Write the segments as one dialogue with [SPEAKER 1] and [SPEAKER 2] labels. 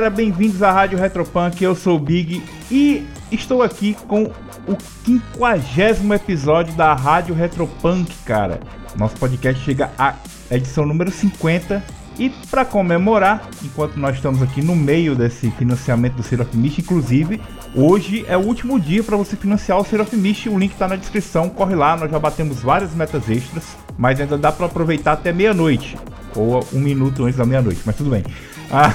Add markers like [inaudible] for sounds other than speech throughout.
[SPEAKER 1] Galera, bem-vindos à Rádio Retropunk, eu sou o Big e estou aqui com o quinquagésimo episódio da Rádio Retropunk, cara. Nosso podcast chega à edição número 50 e para comemorar, enquanto nós estamos aqui no meio desse financiamento do Ser inclusive, hoje é o último dia para você financiar o Ser o link está na descrição, corre lá, nós já batemos várias metas extras, mas ainda dá para aproveitar até meia-noite, ou um minuto antes da meia-noite, mas tudo bem. Ah,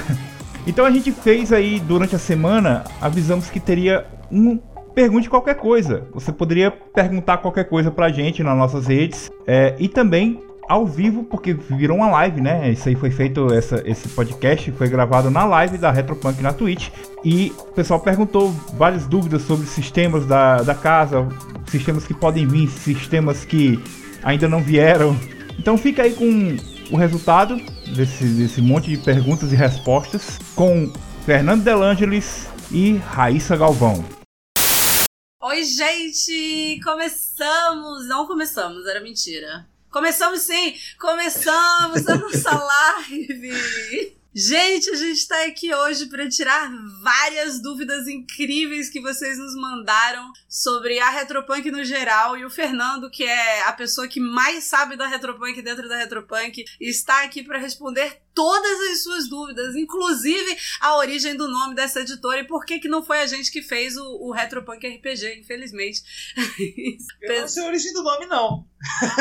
[SPEAKER 1] então a gente fez aí durante a semana, avisamos que teria um pergunte qualquer coisa. Você poderia perguntar qualquer coisa pra gente nas nossas redes é, e também ao vivo, porque virou uma live, né? Isso aí foi feito, essa, esse podcast foi gravado na live da Retropunk na Twitch. E o pessoal perguntou várias dúvidas sobre sistemas da, da casa, sistemas que podem vir, sistemas que ainda não vieram. Então fica aí com o resultado desse, desse monte de perguntas e respostas com Fernando Delangelis e Raíssa Galvão.
[SPEAKER 2] Oi, gente! Começamos! Não começamos, era mentira. Começamos sim! Começamos a nossa [laughs] live! Gente, a gente está aqui hoje para tirar várias dúvidas incríveis que vocês nos mandaram sobre a Retropunk no geral. E o Fernando, que é a pessoa que mais sabe da Retropunk dentro da Retropunk, está aqui para responder todas as suas dúvidas, inclusive a origem do nome dessa editora e por que, que não foi a gente que fez o, o Retropunk RPG, infelizmente. [laughs]
[SPEAKER 3] Eu não sei a origem do nome, não.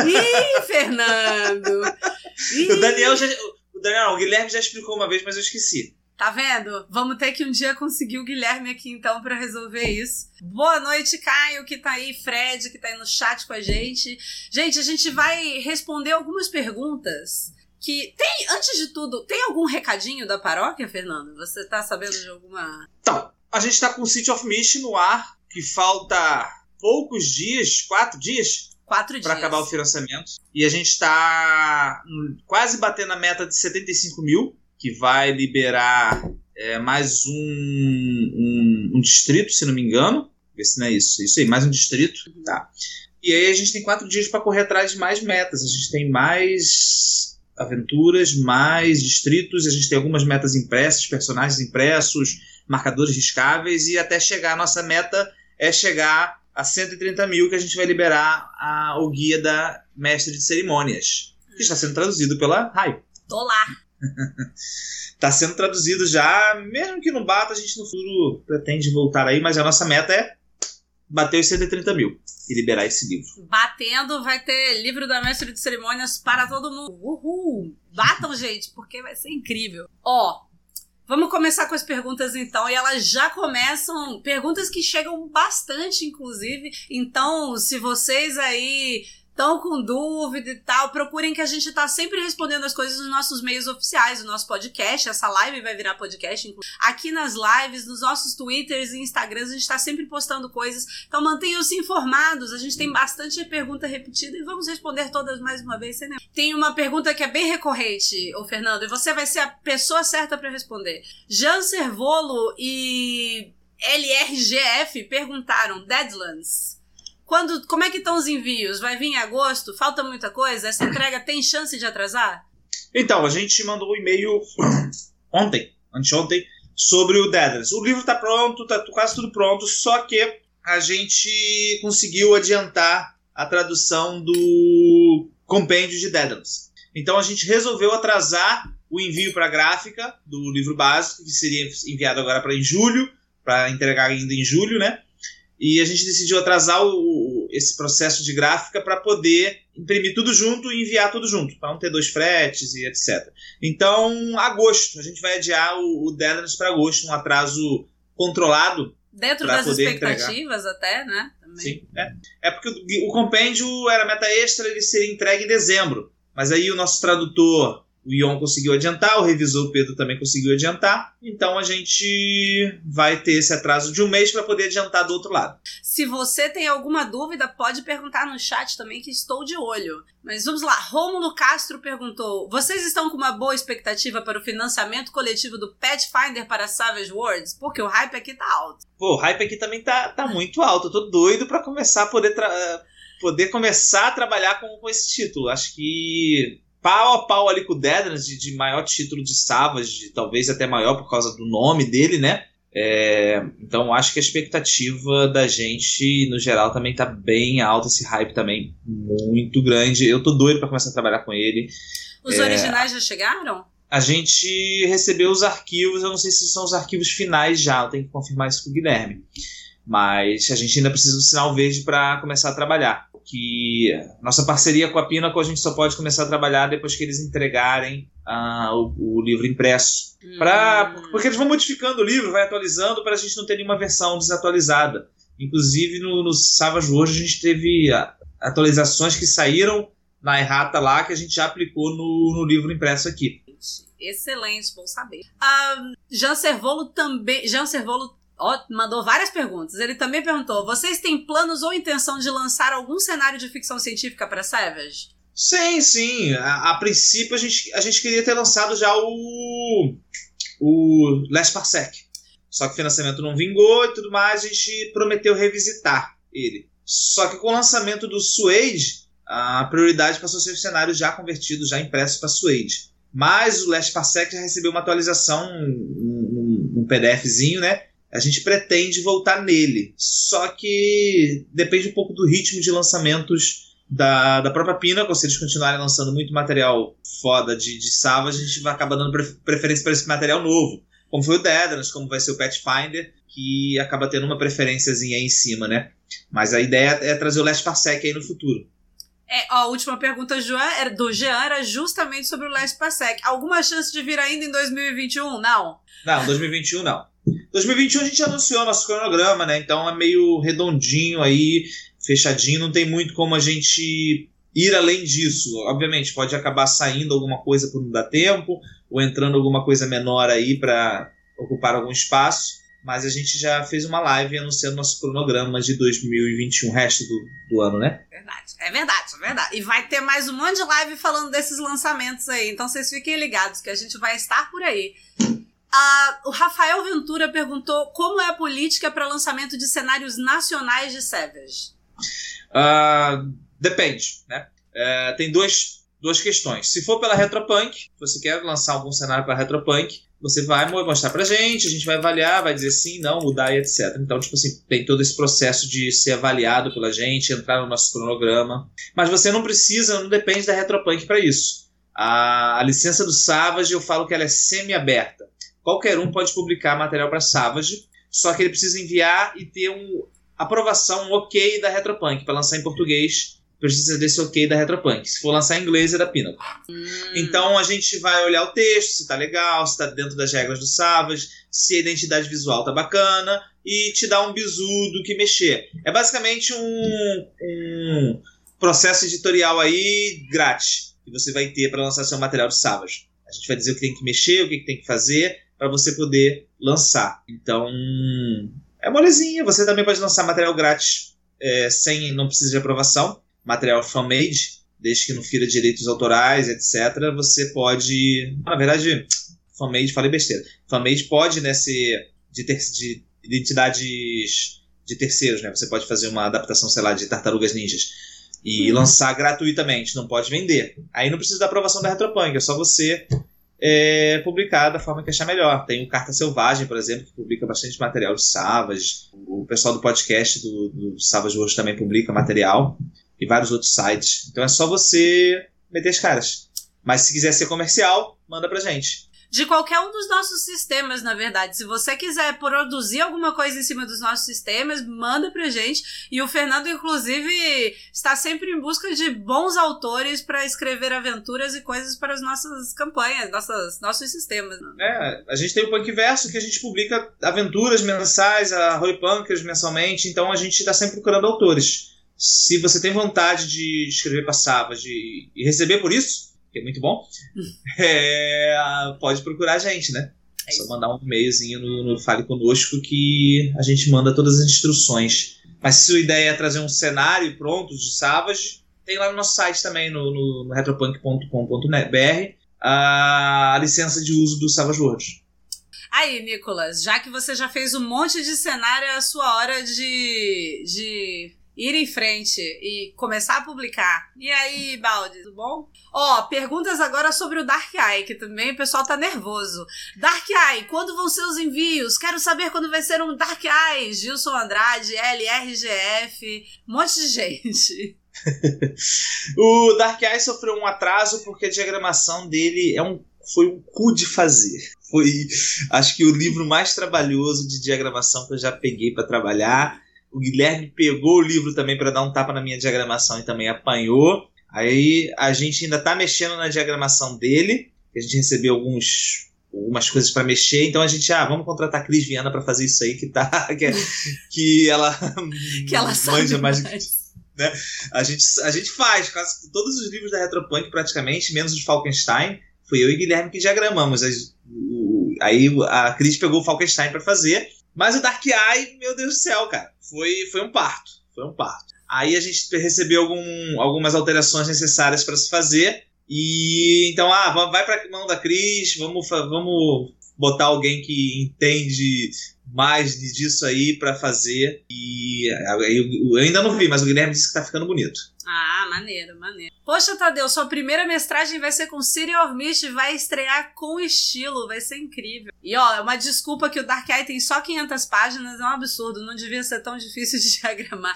[SPEAKER 2] Ih, Fernando!
[SPEAKER 3] Ih. [laughs] O Daniel já. O Daniel, o Guilherme já explicou uma vez, mas eu esqueci.
[SPEAKER 2] Tá vendo? Vamos ter que um dia conseguir o Guilherme aqui então para resolver isso. Boa noite, Caio, que tá aí, Fred, que tá aí no chat com a gente. Gente, a gente vai responder algumas perguntas que tem, antes de tudo, tem algum recadinho da paróquia, Fernando? Você tá sabendo de alguma
[SPEAKER 3] Então, a gente tá com o City of Mist no ar, que falta poucos dias, quatro dias,
[SPEAKER 2] quatro dias
[SPEAKER 3] para acabar o financiamento. E a gente está quase batendo a meta de 75 mil, que vai liberar é, mais um, um, um, distrito, se não me engano. Vê se não é isso. Isso aí, mais um distrito. Tá. E aí a gente tem quatro dias para correr atrás de mais metas. A gente tem mais aventuras, mais distritos, a gente tem algumas metas impressas, personagens impressos, marcadores riscáveis, e até chegar a nossa meta é chegar a 130 mil que a gente vai liberar a, o guia da mestre de cerimônias, que está sendo traduzido pela Hype.
[SPEAKER 2] Tô lá.
[SPEAKER 3] Está [laughs] sendo traduzido já, mesmo que não bata, a gente no futuro pretende voltar aí, mas a nossa meta é bater os 130 mil e liberar esse livro.
[SPEAKER 2] Batendo, vai ter livro da mestre de cerimônias para todo mundo. Uhul! Batam, gente, porque vai ser incrível. Ó, Vamos começar com as perguntas então, e elas já começam, perguntas que chegam bastante, inclusive. Então, se vocês aí estão com dúvida e tal, procurem que a gente tá sempre respondendo as coisas nos nossos meios oficiais, o nosso podcast, essa live vai virar podcast, aqui nas lives, nos nossos twitters e instagrams, a gente tá sempre postando coisas, então mantenham-se informados, a gente tem bastante pergunta repetida e vamos responder todas mais uma vez, sem Tem uma pergunta que é bem recorrente, ô Fernando, e você vai ser a pessoa certa para responder. Jan Servolo e LRGF perguntaram Deadlands. Quando, como é que estão os envios? Vai vir em agosto? Falta muita coisa? Essa entrega tem chance de atrasar?
[SPEAKER 3] Então, a gente mandou um e-mail [coughs] ontem, anteontem, sobre o Deadlands. O livro está pronto, está quase tudo pronto, só que a gente conseguiu adiantar a tradução do compêndio de Deadlands. Então a gente resolveu atrasar o envio para a gráfica do livro básico, que seria enviado agora para em julho, para entregar ainda em julho, né? E a gente decidiu atrasar o, esse processo de gráfica para poder imprimir tudo junto e enviar tudo junto, para não ter dois fretes e etc. Então, agosto, a gente vai adiar o, o Deadlands para agosto, um atraso controlado.
[SPEAKER 2] Dentro das expectativas, entregar. até, né?
[SPEAKER 3] Também. Sim, é. É porque o, o compêndio era meta extra, ele seria entregue em dezembro. Mas aí o nosso tradutor o Ion conseguiu adiantar, o revisor Pedro também conseguiu adiantar. Então a gente vai ter esse atraso de um mês para poder adiantar do outro lado.
[SPEAKER 2] Se você tem alguma dúvida, pode perguntar no chat também, que estou de olho. Mas vamos lá. Rômulo Castro perguntou: Vocês estão com uma boa expectativa para o financiamento coletivo do Pathfinder para Savage Worlds? Porque o hype aqui tá alto.
[SPEAKER 3] Pô, o hype aqui também tá, tá muito alto. Eu tô doido para começar a poder, poder começar a trabalhar com, com esse título. Acho que pau a pau ali com o Deadlands, de, de maior título de Savage, talvez até maior por causa do nome dele, né? É, então acho que a expectativa da gente, no geral, também tá bem alta, esse hype também muito grande. Eu tô doido para começar a trabalhar com ele.
[SPEAKER 2] Os é, originais já chegaram?
[SPEAKER 3] A gente recebeu os arquivos, eu não sei se são os arquivos finais já, eu tenho que confirmar isso com o Guilherme. Mas a gente ainda precisa do sinal verde para começar a trabalhar. Que nossa parceria com a Pinnacle a gente só pode começar a trabalhar depois que eles entregarem uh, o, o, livro impresso. Hum. Pra, porque eles vão modificando o livro, vai atualizando para a gente não ter nenhuma versão desatualizada. Inclusive no, no Savage World a gente teve atualizações que saíram na errata lá que a gente já aplicou no, no livro impresso aqui.
[SPEAKER 2] Excelente, bom saber. Um, Jean Servolo também. Jean Servolo ó, mandou várias perguntas. Ele também perguntou: vocês têm planos ou intenção de lançar algum cenário de ficção científica para Savage?
[SPEAKER 3] Sim, sim. A, a, princípio a gente, a gente queria ter lançado já o. o Last Parsec. Só que o financiamento não vingou e tudo mais, a gente prometeu revisitar ele. Só que com o lançamento do Suede, a prioridade passou a ser o cenário já convertido, já impresso para Suede. Mas o Last Parsec já recebeu uma atualização, um, um, um PDFzinho, né? A gente pretende voltar nele. Só que depende um pouco do ritmo de lançamentos da, da própria Pinnacle. Se eles continuarem lançando muito material foda de, de Savage, a gente vai acabar dando preferência para esse material novo. Como foi o Deadlands, como vai ser o Pathfinder, que acaba tendo uma preferênciazinha aí em cima, né? Mas a ideia é trazer o Last Parsec aí no futuro.
[SPEAKER 2] É, a última pergunta do Jean era justamente sobre o Last Parsec. Alguma chance de vir ainda em 2021? Não.
[SPEAKER 3] Não, 2021 não. 2021 a gente anunciou nosso cronograma, né? Então é meio redondinho aí, fechadinho, não tem muito como a gente ir além disso. Obviamente, pode acabar saindo alguma coisa por não dar tempo, ou entrando alguma coisa menor aí para ocupar algum espaço mas a gente já fez uma live anunciando nosso cronograma de 2021, resto do, do ano, né?
[SPEAKER 2] Verdade, é verdade, é verdade. E vai ter mais um monte de live falando desses lançamentos aí, então vocês fiquem ligados que a gente vai estar por aí. Uh, o Rafael Ventura perguntou como é a política para lançamento de cenários nacionais de Savage.
[SPEAKER 3] Uh, depende, né? Uh, tem dois, duas questões. Se for pela Retropunk, você quer lançar algum cenário para Retropunk, você vai mostrar pra gente, a gente vai avaliar, vai dizer sim, não, mudar e etc. Então, tipo assim, tem todo esse processo de ser avaliado pela gente, entrar no nosso cronograma. Mas você não precisa, não depende da Retropunk para isso. A, a, licença do Savage, eu falo que ela é semi-aberta. Qualquer um pode publicar material para Savage, só que ele precisa enviar e ter um aprovação, um ok da Retropunk para lançar em português precisa desse ok da Retropunk. Se for lançar em inglês, é da Pinnacle. Hum. Então a gente vai olhar o texto, se tá legal, se tá dentro das regras do Savage, se a identidade visual tá bacana e te dá um bizu do que mexer. É basicamente um, um processo editorial aí grátis que você vai ter para lançar seu material de Savage. A gente vai dizer o que tem que mexer, o que tem que fazer para você poder lançar. Então, é molezinha. Você também pode lançar material grátis é, sem, não precisa de aprovação material fan-made, desde que não fira direitos autorais, etc., você pode. Na verdade, fan-made, falei besteira. Fan-made pode né, ser de, ter, de identidades de terceiros, né? Você pode fazer uma adaptação, sei lá, de tartarugas ninjas e hum. lançar gratuitamente, não pode vender. Aí não precisa da aprovação da Retropunk, é só você é, publicar da forma que achar melhor. Tem o Carta Selvagem, por exemplo, que publica bastante material de Savage. O pessoal do podcast do, do Savage World também publica material e vários outros sites. Então é só você meter as caras. Mas se quiser ser comercial, manda pra gente.
[SPEAKER 2] De qualquer um dos nossos sistemas, na verdade. Se você quiser produzir alguma coisa em cima dos nossos sistemas, manda pra gente. E o Fernando, inclusive, está sempre em busca de bons autores para escrever aventuras e coisas para as nossas campanhas, nossas, nossos sistemas. Né?
[SPEAKER 3] É, a gente tem o Punk Verso, que a gente publica aventuras mensais, a Roy Punkers mensalmente, então a gente está sempre procurando autores se você tem vontade de escrever para Savage e receber por isso, que é muito bom, [laughs] é, pode procurar a gente, né? É só mandar um e-mailzinho no, no Fale Conosco que a gente manda todas as instruções. Mas se a ideia é trazer um cenário pronto de Savage, tem lá no nosso site também, no, no, no retropunk.com.br, a licença de uso do Savage World.
[SPEAKER 2] Aí, Nicolas, já que você já fez um monte de cenário, é a sua hora de, de ir em frente e começar a publicar. E aí, Baldi, tudo bom? Ó, perguntas agora sobre o Dark Eye, que também o pessoal tá nervoso. Dark Eye, quando vão ser os envios? Quero saber quando vai ser um Dark Eye. Gilson Andrade, LRGF, um monte de gente. [laughs]
[SPEAKER 3] o Dark Eye sofreu um atraso porque a diagramação dele é um, foi um cu de fazer. Foi, acho que o livro mais trabalhoso de diagramação que eu já peguei para trabalhar. O Guilherme pegou o livro também para dar um tapa na minha diagramação e também apanhou. Aí a gente ainda está mexendo na diagramação dele. A gente recebeu alguns algumas coisas para mexer, então a gente, ah, vamos contratar a Cris Viana para fazer isso aí que tá [laughs] que, que ela [laughs]
[SPEAKER 2] que ela manja mais, mais
[SPEAKER 3] né? A, gente, a gente faz, quase todos os livros da Retropunk, praticamente, menos os Falkenstein, foi eu e Guilherme que diagramamos. O, aí a Cris pegou o Falkenstein para fazer. Mas o Dark Eye, meu Deus do céu, cara, foi, foi um parto. Foi um parto. Aí a gente recebeu algum, algumas alterações necessárias para se fazer. E então, ah, vai para mão da Cris, vamos, vamos botar alguém que entende mais disso aí para fazer. E eu, ainda não vi, mas o Guilherme disse que tá ficando bonito.
[SPEAKER 2] Ah, maneiro, maneiro. Poxa, Tadeu, sua primeira mestragem vai ser com City of Mist, vai estrear com estilo, vai ser incrível. E ó, é uma desculpa que o Dark Eye tem só 500 páginas, é um absurdo, não devia ser tão difícil de [laughs] diagramar.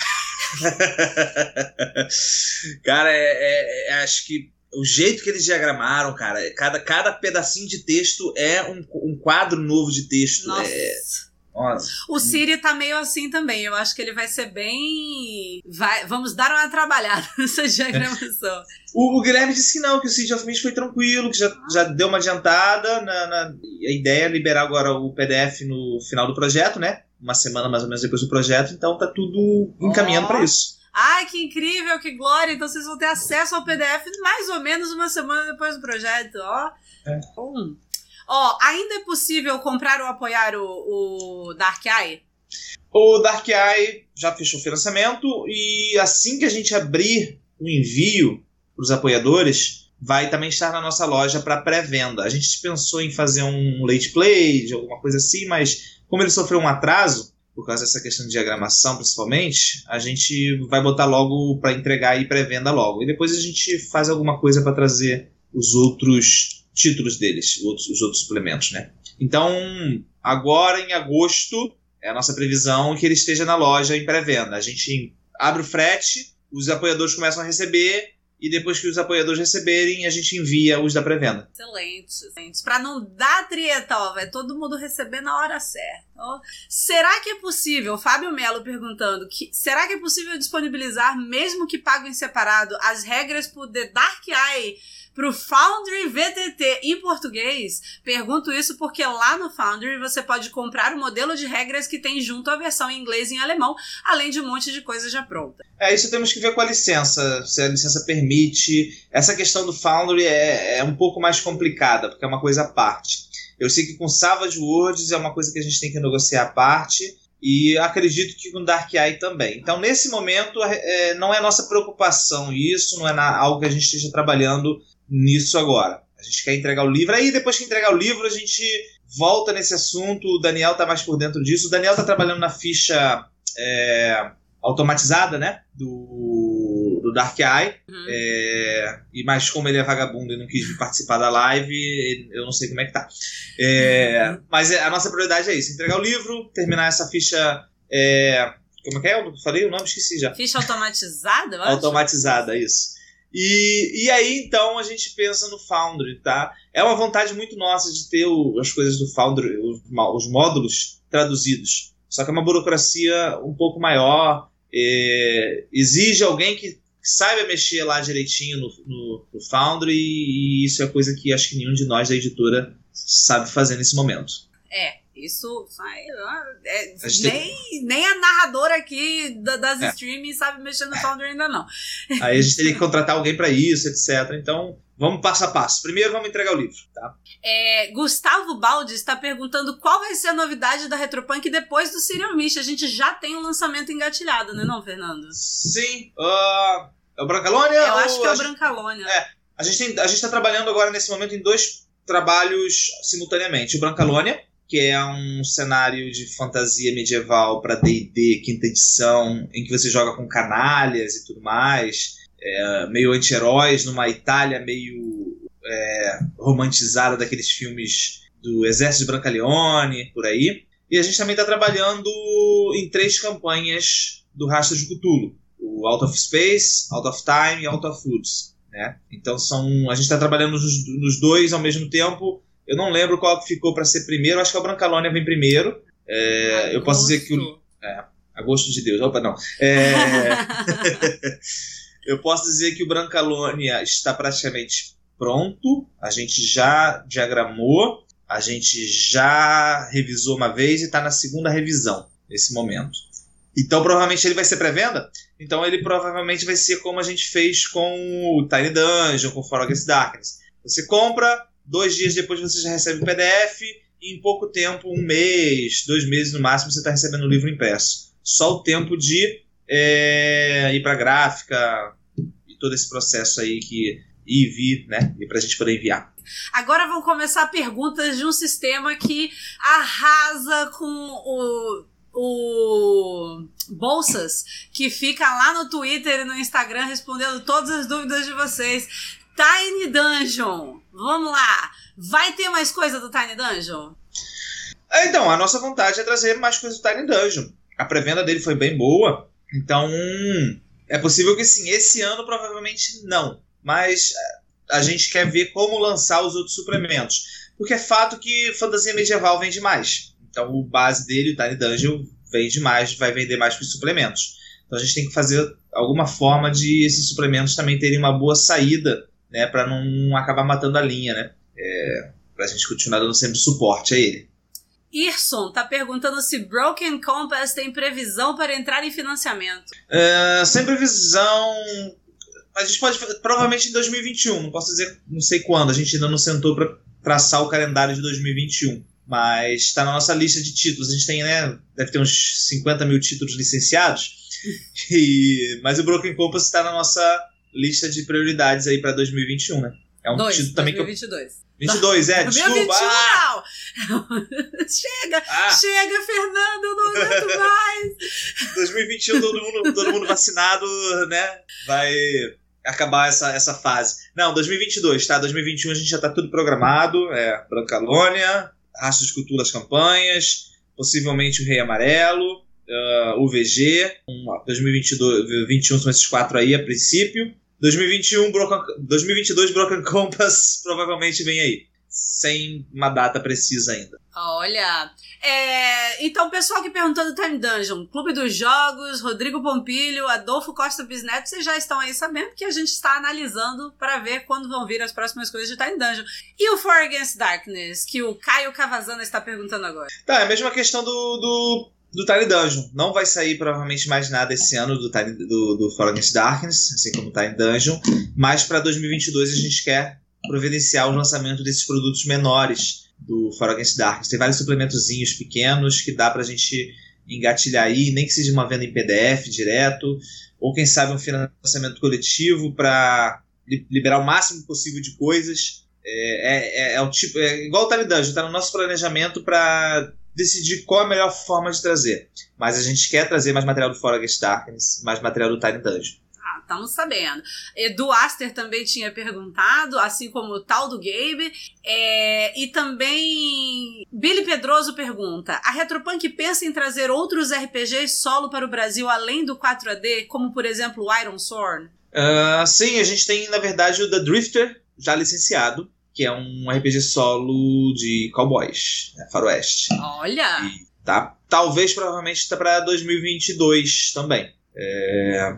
[SPEAKER 2] [laughs]
[SPEAKER 3] Cara, é, é, é, acho que o jeito que eles diagramaram, cara, cada, cada pedacinho de texto é um, um quadro novo de texto.
[SPEAKER 2] Nossa.
[SPEAKER 3] É,
[SPEAKER 2] nossa. O Siri tá meio assim também. Eu acho que ele vai ser bem. Vai... Vamos dar uma trabalhada [laughs] nessa diagramação.
[SPEAKER 3] o, o, Guilherme disse que não, que o Seed of Mist foi tranquilo, que já, já deu uma adiantada. Na, na... A ideia é liberar agora o PDF no final do projeto, né? Uma semana mais ou menos depois do projeto, então tá tudo encaminhando oh. para isso.
[SPEAKER 2] Ai, que incrível, que glória! Então vocês vão ter acesso ao PDF mais ou menos uma semana depois do projeto, ó. É. Bom. Ó, ainda é possível comprar ou apoiar o, o Dark Eye?
[SPEAKER 3] O Dark Eye já fechou o financiamento e assim que a gente abrir o envio para os apoiadores, vai também estar na nossa loja para pré-venda. A gente pensou em fazer um late play, de alguma coisa assim, mas como ele sofreu um atraso, por causa dessa questão de diagramação principalmente, a gente vai botar logo para entregar e pré-venda logo. E depois a gente faz alguma coisa para trazer os outros títulos deles, os outros, os outros suplementos, né? Então, agora em agosto, é a nossa previsão que ele esteja na loja em pré-venda. A gente abre o frete, os apoiadores começam a receber e depois que os apoiadores receberem, a gente envia os da pré-venda.
[SPEAKER 2] Excelente, excelente. Para não dar trieta, ó, vai todo mundo receber na hora certa. Ó. Será que é possível, Fábio Melo perguntando, que, será que é possível disponibilizar, mesmo que pago em separado, as regras pro The Dark Eye pro Foundry VTT em português? Pergunto isso porque lá no Foundry você pode comprar o modelo de regras que tem junto a versão em inglês e em alemão, além de um monte de coisa já pronta.
[SPEAKER 3] É, isso temos que ver com a licença, se a licença permite. Essa questão do Foundry é, é um pouco mais complicada, porque é uma coisa à parte. Eu sei que com Savage Words é uma coisa que a gente tem que negociar à parte, e acredito que com Dark Eye também. Então, nesse momento, é, não é nossa preocupação isso, não é na, algo que a gente esteja trabalhando nisso agora. A gente quer entregar o livro. Aí, depois que entregar o livro, a gente volta nesse assunto. O Daniel está mais por dentro disso. O Daniel está trabalhando na ficha é, automatizada, né? Do, do Dark Eye. Uhum. É, e mas como ele é vagabundo e não quis participar da live, eu não sei como é que tá. É, uhum. Mas é, a nossa prioridade é isso: entregar o livro, terminar essa ficha. É, como é que é? Eu falei o nome, esqueci já.
[SPEAKER 2] Ficha automatizada, eu
[SPEAKER 3] acho? Automatizada, isso. E, e aí, então, a gente pensa no Foundry, tá? É uma vontade muito nossa de ter o, as coisas do Foundry, os, os, módulos traduzidos. Só que é uma burocracia um pouco maior, é, exige alguém que saiba mexer lá direitinho no, no, no Foundry, e, e isso é coisa que acho que nenhum de nós da editora sabe fazer nesse momento.
[SPEAKER 2] É, isso é, nem, nem a narradora aqui das é. streaming sabe mexer no Founder ainda não.
[SPEAKER 3] Aí a gente teria que contratar alguém para isso, etc. Então, vamos passo a passo. Primeiro vamos entregar o livro, tá?
[SPEAKER 2] É, Gustavo Baldi está perguntando qual vai ser a novidade da Retropunk depois do Serial Mist. A gente já tem o um lançamento engatilhado, né não, Fernando?
[SPEAKER 3] Sim. Uh, é o Brancalônia?
[SPEAKER 2] Eu acho que é o Brancalônia.
[SPEAKER 3] É, a gente está trabalhando agora nesse momento em dois trabalhos simultaneamente. O Brancalônia, que é um cenário de fantasia medieval para D&D quinta edição, em que você joga com canalhas e tudo mais, é, meio anti-heróis numa Itália meio é, romantizada daqueles filmes do Exército de Brancaleone, por aí. E a gente também está trabalhando em três campanhas do Rastro de Cthulhu. O Out of Space, Out of Time e Out of Woods. Né? Então são, a gente está trabalhando nos, nos, dois ao mesmo tempo. Eu não lembro qual ficou para ser primeiro. Acho que a Brancalônia vem primeiro. É, eu posso dizer que o é, agosto de Deus. Opa, não. É, [laughs] eu posso dizer que o Brancalônia está praticamente pronto. A gente já diagramou. A gente já revisou uma vez e está na segunda revisão nesse momento. Então provavelmente ele vai ser pré-venda. Então ele provavelmente vai ser como a gente fez com o Tiny Dungeon, com For Against Darkness. Você compra, dois dias depois você já recebe o PDF, e em pouco tempo, um mês, dois meses no máximo, você está recebendo o livro impresso. Só o tempo de é, ir para gráfica e todo esse processo aí que e vir, né? E para a gente poder enviar.
[SPEAKER 2] Agora vão começar perguntas de um sistema que arrasa com o o Bolsas, que fica lá no Twitter e no Instagram respondendo todas as dúvidas de vocês. Tiny Dungeon, vamos lá. Vai ter mais coisa do Tiny Dungeon?
[SPEAKER 3] É, então, a nossa vontade é trazer mais coisas do Tiny Dungeon. A pré-venda dele foi bem boa, então é possível que sim. Esse ano provavelmente não, mas é, a gente quer ver como lançar os outros suplementos. Porque é fato que fantasia medieval vende mais. Então o base dele, o Tiny Dungeon, vende mais, vai vender mais que os suplementos. Então a gente tem que fazer alguma forma de esses suplementos também terem uma boa saída, né, para não acabar matando a linha, né? É, para a gente continuar dando sempre suporte a ele.
[SPEAKER 2] Irson tá perguntando se Broken Compass tem previsão para entrar em financiamento.
[SPEAKER 3] É, sem previsão. A gente pode. Provavelmente em 2021, não posso dizer, não sei quando, a gente ainda não sentou para traçar o calendário de 2021 mas está na nossa lista de títulos. A gente tem, né, deve ter uns 50 mil títulos licenciados, [laughs] e, mas o Broken Compass está na nossa lista de prioridades aí para 2021, né?
[SPEAKER 2] É um Dois, título também 2022. que eu...
[SPEAKER 3] 22, é, desculpa. 2021,
[SPEAKER 2] ah! [laughs] chega, ah. chega, Fernando, eu não aguento [laughs] mais.
[SPEAKER 3] 2021, todo mundo, todo mundo vacinado, né? Vai acabar essa, essa fase. Não, 2022, tá? 2021 a gente já tá tudo programado, é Brancalônia, Rastro de Cultura das Campanhas, possivelmente o Rei Amarelo, uh, o VG, um, 2022, 2021 são esses quatro aí a princípio. 2021, Broken, 2022 Broken Compass [laughs] provavelmente vem aí, sem uma data precisa ainda.
[SPEAKER 2] Olha, é, então o pessoal que perguntou do Time Dungeon, Clube dos Jogos, Rodrigo Pompilho, Adolfo Costa Bisneto, vocês já estão aí sabendo que a gente está analisando para ver quando vão vir as próximas coisas de Time Dungeon. E o For Against Darkness, que o Caio Cavazana está perguntando agora.
[SPEAKER 3] Tá, é a mesma questão do, do, do Tiny Dungeon. Não vai sair provavelmente mais nada esse ano do, Tiny, do, do Against Darkness, assim como o Tiny Dungeon, mas para 2022 a gente quer providenciar o lançamento desses produtos menores do For Against Darkness. Tem vários suplementozinhos pequenos que dá pra gente engatilhar aí, nem que seja uma venda em PDF direto, ou quem sabe um financiamento coletivo para liberar o máximo possível de coisas. É, é, é, é o tipo, é igual o Tiny Dungeon, está no nosso planejamento para decidir qual é a melhor forma de trazer. Mas a gente quer trazer mais material do For Against Darkness, mais material do Tiny Dungeon
[SPEAKER 2] estamos sabendo. Edu Aster também tinha perguntado, assim como o tal do Gabe. É, e também Billy Pedroso pergunta: a Retropunk pensa em trazer outros RPGs solo para o Brasil além do 4AD, como por exemplo o Iron Sword?
[SPEAKER 3] Uh, sim, a gente tem na verdade o The Drifter já licenciado, que é um RPG solo de cowboys, né, faroeste.
[SPEAKER 2] Olha!
[SPEAKER 3] E, tá? Talvez, provavelmente, está para 2022 também. É,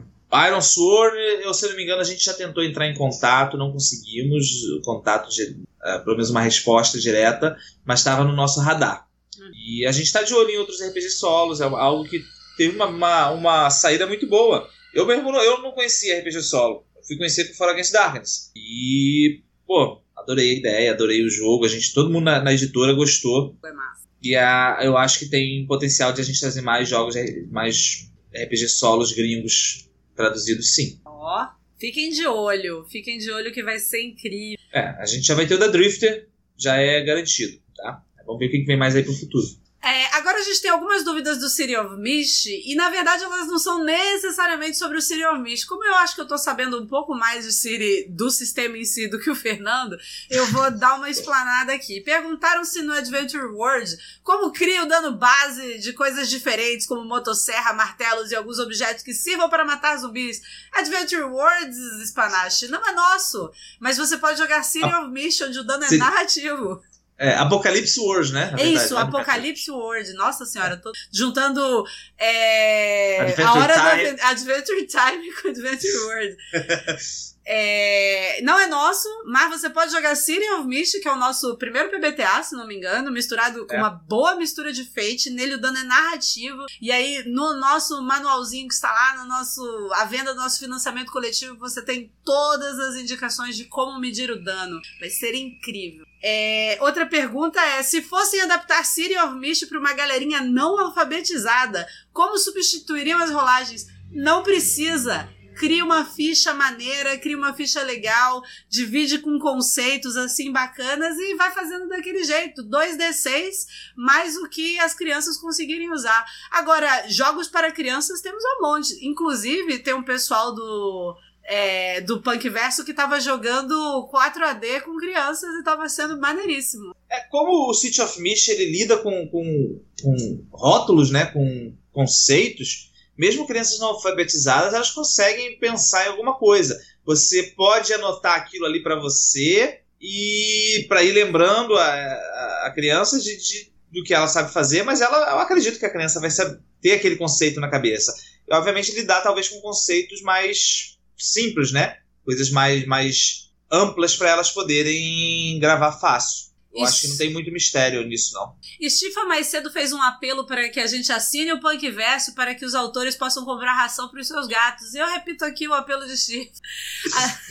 [SPEAKER 3] Iron Sword, eu, se não me engano, a gente já tentou entrar em contato, não conseguimos o contato, de, uh, pelo menos uma resposta direta, mas estava no nosso radar. Hum. E a gente está de olho em outros RPG solos, é algo que teve uma, uma, uma, saída muito boa. Eu mesmo eu não conhecia RPG solo, fui conhecer por For Against Darkness. E, pô, adorei a ideia, adorei o jogo, a gente, todo mundo na, na editora gostou.
[SPEAKER 2] Foi massa.
[SPEAKER 3] E a, eu acho que tem potencial de a gente trazer mais jogos, mais RPG solos gringos traduzidos sim.
[SPEAKER 2] Ó, fiquem de olho, fiquem de olho que vai ser incrível.
[SPEAKER 3] É, a gente já vai ter o da Drifter, já é garantido, tá? Vamos ver o que vem mais aí pro futuro.
[SPEAKER 2] É, agora a gente tem algumas dúvidas do City of Mist, e na verdade elas não são necessariamente sobre o City of Mist. Como eu acho que eu tô sabendo um pouco mais de City, do sistema em si do que o Fernando, eu vou [laughs] dar uma explanada aqui. Perguntaram se no Adventure World como cria o dano base de coisas diferentes, como motosserra, martelos e alguns objetos que sirvam para matar zumbis. Adventure Worlds, Spanache, não é nosso, mas você pode jogar City ah, of Mist, onde o dano é narrativo.
[SPEAKER 3] É, Apocalipse World, né?
[SPEAKER 2] É isso, né? Apocalipse World. Nossa senhora, tô juntando é, a hora Time. do Adventure Time [laughs] com Adventure World. [laughs] É, não é nosso, mas você pode jogar City of Mist, que é o nosso primeiro PBTA, se não me engano, misturado com é. uma boa mistura de Fate. Nele o dano é narrativo. E aí, no nosso manualzinho que está lá, no nosso a venda do nosso financiamento coletivo, você tem todas as indicações de como medir o dano. Vai ser incrível. É, outra pergunta é: se fossem adaptar City of Mist para uma galerinha não alfabetizada, como substituiriam as rolagens? Não precisa cria uma ficha maneira, cria uma ficha legal, divide com conceitos assim bacanas e vai fazendo daquele jeito. 2D6 mais o que as crianças conseguirem usar. Agora, jogos para crianças temos um monte. Inclusive, tem um pessoal do. É, do Punk Verso que tava jogando 4AD com crianças e tava sendo maneiríssimo.
[SPEAKER 3] É como o City of Mist ele lida com, com, com rótulos, né, com conceitos mesmo crianças não alfabetizadas, elas conseguem pensar em alguma coisa. Você pode anotar aquilo ali para você e para ir lembrando a, a, a criança de, de, do que ela sabe fazer, mas ela, eu acredito que a criança vai saber, ter aquele conceito na cabeça. E, obviamente, lidar talvez com conceitos mais simples, né? Coisas mais, mais amplas para elas poderem gravar fácil. Eu acho que não tem muito mistério nisso, não.
[SPEAKER 2] Estifa mais cedo fez um apelo para que a gente assine o Punk Verso para que os autores possam comprar ração para os seus gatos. E eu repito aqui o apelo de Estifa.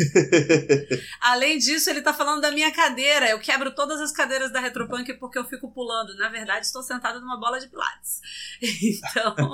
[SPEAKER 2] [laughs] Além disso, ele tá falando da minha cadeira. Eu quebro todas as cadeiras da Retropunk porque eu fico pulando. Na verdade, estou sentada numa bola de pilates. [laughs] Então. [laughs]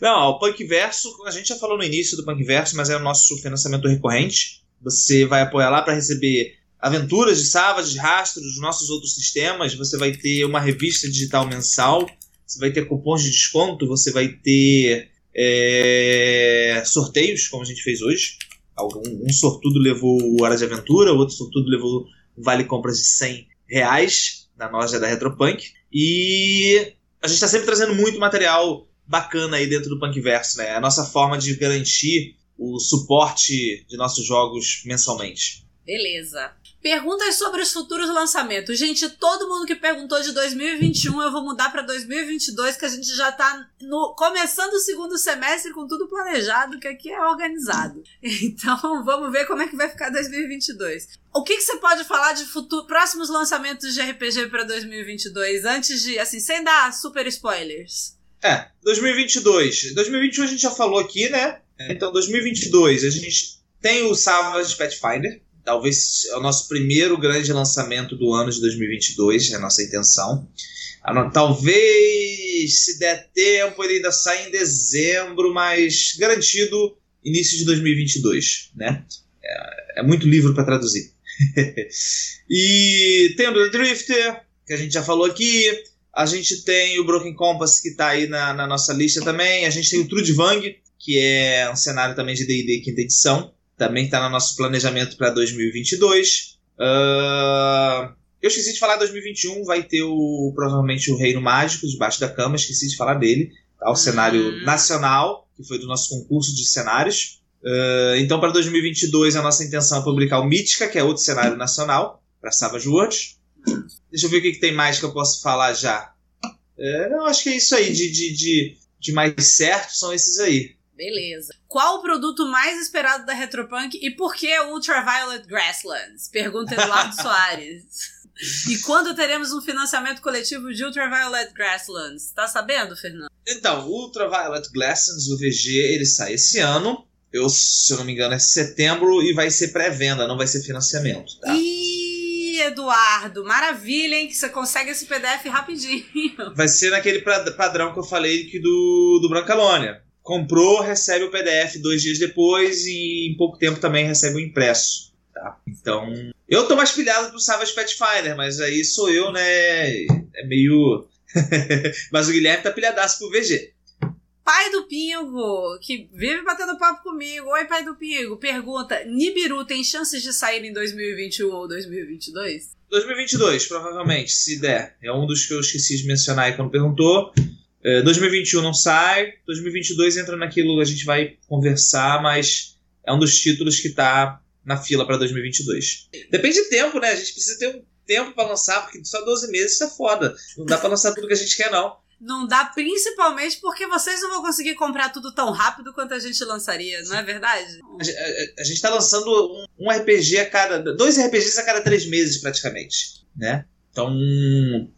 [SPEAKER 3] não, o Punk Verso, a gente já falou no início do Punk Verso, mas é o nosso financiamento recorrente. Você vai apoiar lá para receber aventuras de Savage, rastros dos nossos outros sistemas, você vai ter uma revista digital mensal, você vai ter cupons de desconto, você vai ter é, sorteios, como a gente fez hoje. Um, sortudo levou Hora de Aventura, outro sortudo levou vale compras de 100 reais na loja da Retropunk. E a gente está sempre trazendo muito material bacana aí dentro do Punkverso, né? É a nossa forma de garantir o suporte de nossos jogos mensalmente.
[SPEAKER 2] Beleza. Perguntas sobre os futuros lançamentos. Gente, todo mundo que perguntou de 2021, eu vou mudar para 2022, que a gente já tá no, começando o segundo semestre com tudo planejado, que aqui é organizado. [laughs] Então, vamos ver como é que vai ficar 2022. O que, que você pode falar de futuro, próximos lançamentos de RPG para 2022, antes de, assim, sem dar super spoilers?
[SPEAKER 3] É, 2022. 2021 a gente já falou aqui, né? Então, 2022 a gente tem o Savage Pathfinder, talvez é o nosso primeiro grande lançamento do ano de 2022, é a nossa intenção. Talvez, se der tempo, ele ainda sai em dezembro, mas garantido início de 2022, né? É, é muito livro para traduzir. [laughs] e tem o The Drifter, que a gente já falou aqui. A gente tem o Broken Compass, que está aí na, na, nossa lista também. A gente tem o Trudvang, que é um cenário também de D&D quinta edição também está no nosso planejamento para 2022. Uh, eu esqueci de falar 2021, vai ter o, provavelmente o Reino Mágico debaixo da cama, esqueci de falar dele. Tá? O cenário uhum. nacional, que foi do nosso concurso de cenários. Uh, então, para 2022, a nossa intenção é publicar o Mítica, que é outro cenário nacional, para Savage Worlds. Deixa eu ver o que, que, tem mais que eu posso falar já. Uh, não, acho que é isso aí. De, de, de, de mais certo são esses aí.
[SPEAKER 2] Beleza. Qual o produto mais esperado da Retropunk e por que Ultraviolet Grasslands? Pergunta Eduardo [laughs] Soares. E quando teremos um financiamento coletivo de Ultraviolet Grasslands? Tá sabendo, Fernando?
[SPEAKER 3] Então, Ultraviolet Grasslands, o VG, ele sai esse ano. Eu, se eu não me engano, é setembro e vai ser pré-venda, não vai ser financiamento, tá?
[SPEAKER 2] Ih, Eduardo, maravilha, hein? Que você consegue esse PDF rapidinho.
[SPEAKER 3] Vai ser naquele padrão que eu falei que do, do Brancalônia comprou, recebe o PDF dois dias depois e em pouco tempo também recebe o impresso. Tá? Então, eu tô mais pilhado pro Savage Pathfinder, mas aí sou eu, né? É meio. [laughs] mas o Guilherme tá pilhadaço pro VG.
[SPEAKER 2] Pai do Pingo, que vive batendo papo comigo. Oi, pai do Pingo. Pergunta: Nibiru tem chances de sair em 2021 ou 2022?
[SPEAKER 3] 2022, provavelmente, se der. É um dos que eu esqueci de mencionar aí quando perguntou. É, 2021 não sai, 2022 entra naquilo, a gente vai conversar, mas é um dos títulos que tá na fila para 2022. Depende de tempo, né? A gente precisa ter um tempo para lançar, porque só 12 meses tá foda. Não dá para lançar tudo que a gente quer, não.
[SPEAKER 2] Não dá, principalmente porque vocês não vão conseguir comprar tudo tão rápido quanto a gente lançaria, não é verdade?
[SPEAKER 3] A, a, a gente tá lançando um, um, RPG a cada. dois RPGs a cada três meses, praticamente, né? Então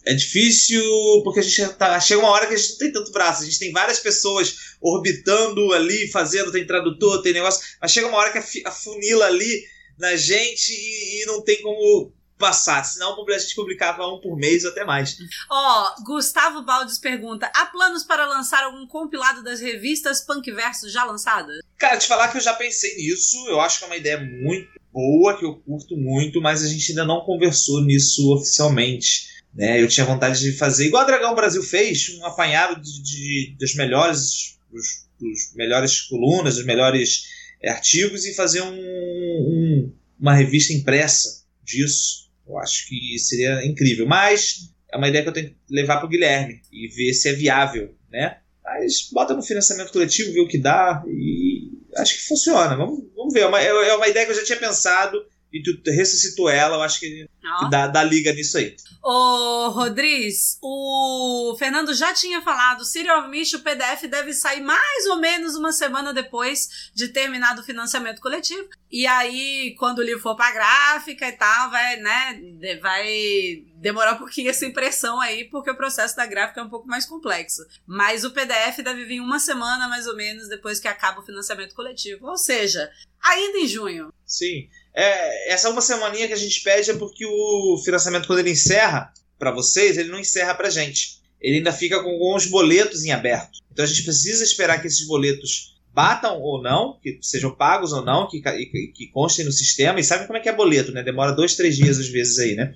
[SPEAKER 3] é difícil porque a gente tá, chega uma hora que a gente não tem tanto braço. A gente tem várias pessoas orbitando ali, fazendo, tem tradutor, tem negócio. Mas chega uma hora que afunila ali na gente e, e não tem como passar, senão a gente publicava um por mês ou até mais.
[SPEAKER 2] Ó, oh, Gustavo Baldes pergunta: há planos para lançar algum compilado das revistas Punk Verso já lançadas?
[SPEAKER 3] Cara, te falar que eu já pensei nisso, eu acho que é uma ideia muito boa, que eu curto muito, mas a gente ainda não conversou nisso oficialmente. Né? Eu tinha vontade de fazer, igual a Dragão Brasil fez, um apanhado de, de das melhores, dos, dos, melhores colunas, dos melhores é, artigos e fazer um, um, uma revista impressa disso. Eu acho que seria incrível. Mas é uma ideia que eu tenho que levar para o Guilherme e ver se é viável, né? Mas bota no financiamento coletivo, vê o que dá e acho que funciona. Vamos, vamos ver. É uma, é uma ideia que eu já tinha pensado e tu ressuscitou ela, eu acho que, que dá, dá, liga nisso aí.
[SPEAKER 2] Ô, Rodriz, o Fernando já tinha falado, of Mist, o PDF deve sair mais ou menos uma semana depois de terminado o financiamento coletivo. E aí, quando o livro for pra gráfica e tal, vai, né, vai demorar um pouquinho essa impressão aí, porque o processo da gráfica é um pouco mais complexo. Mas o PDF deve vir uma semana, mais ou menos, depois que acaba o financiamento coletivo. Ou seja, ainda em junho.
[SPEAKER 3] Sim. É, essa uma semaninha que a gente pede é porque o financiamento, quando ele encerra para vocês, ele não encerra para gente. Ele ainda fica com alguns boletos em aberto. Então a gente precisa esperar que esses boletos batam ou não, que sejam pagos ou não, que, que, que constem no sistema. E sabe como é que é boleto, né? Demora dois, três dias às vezes aí, né?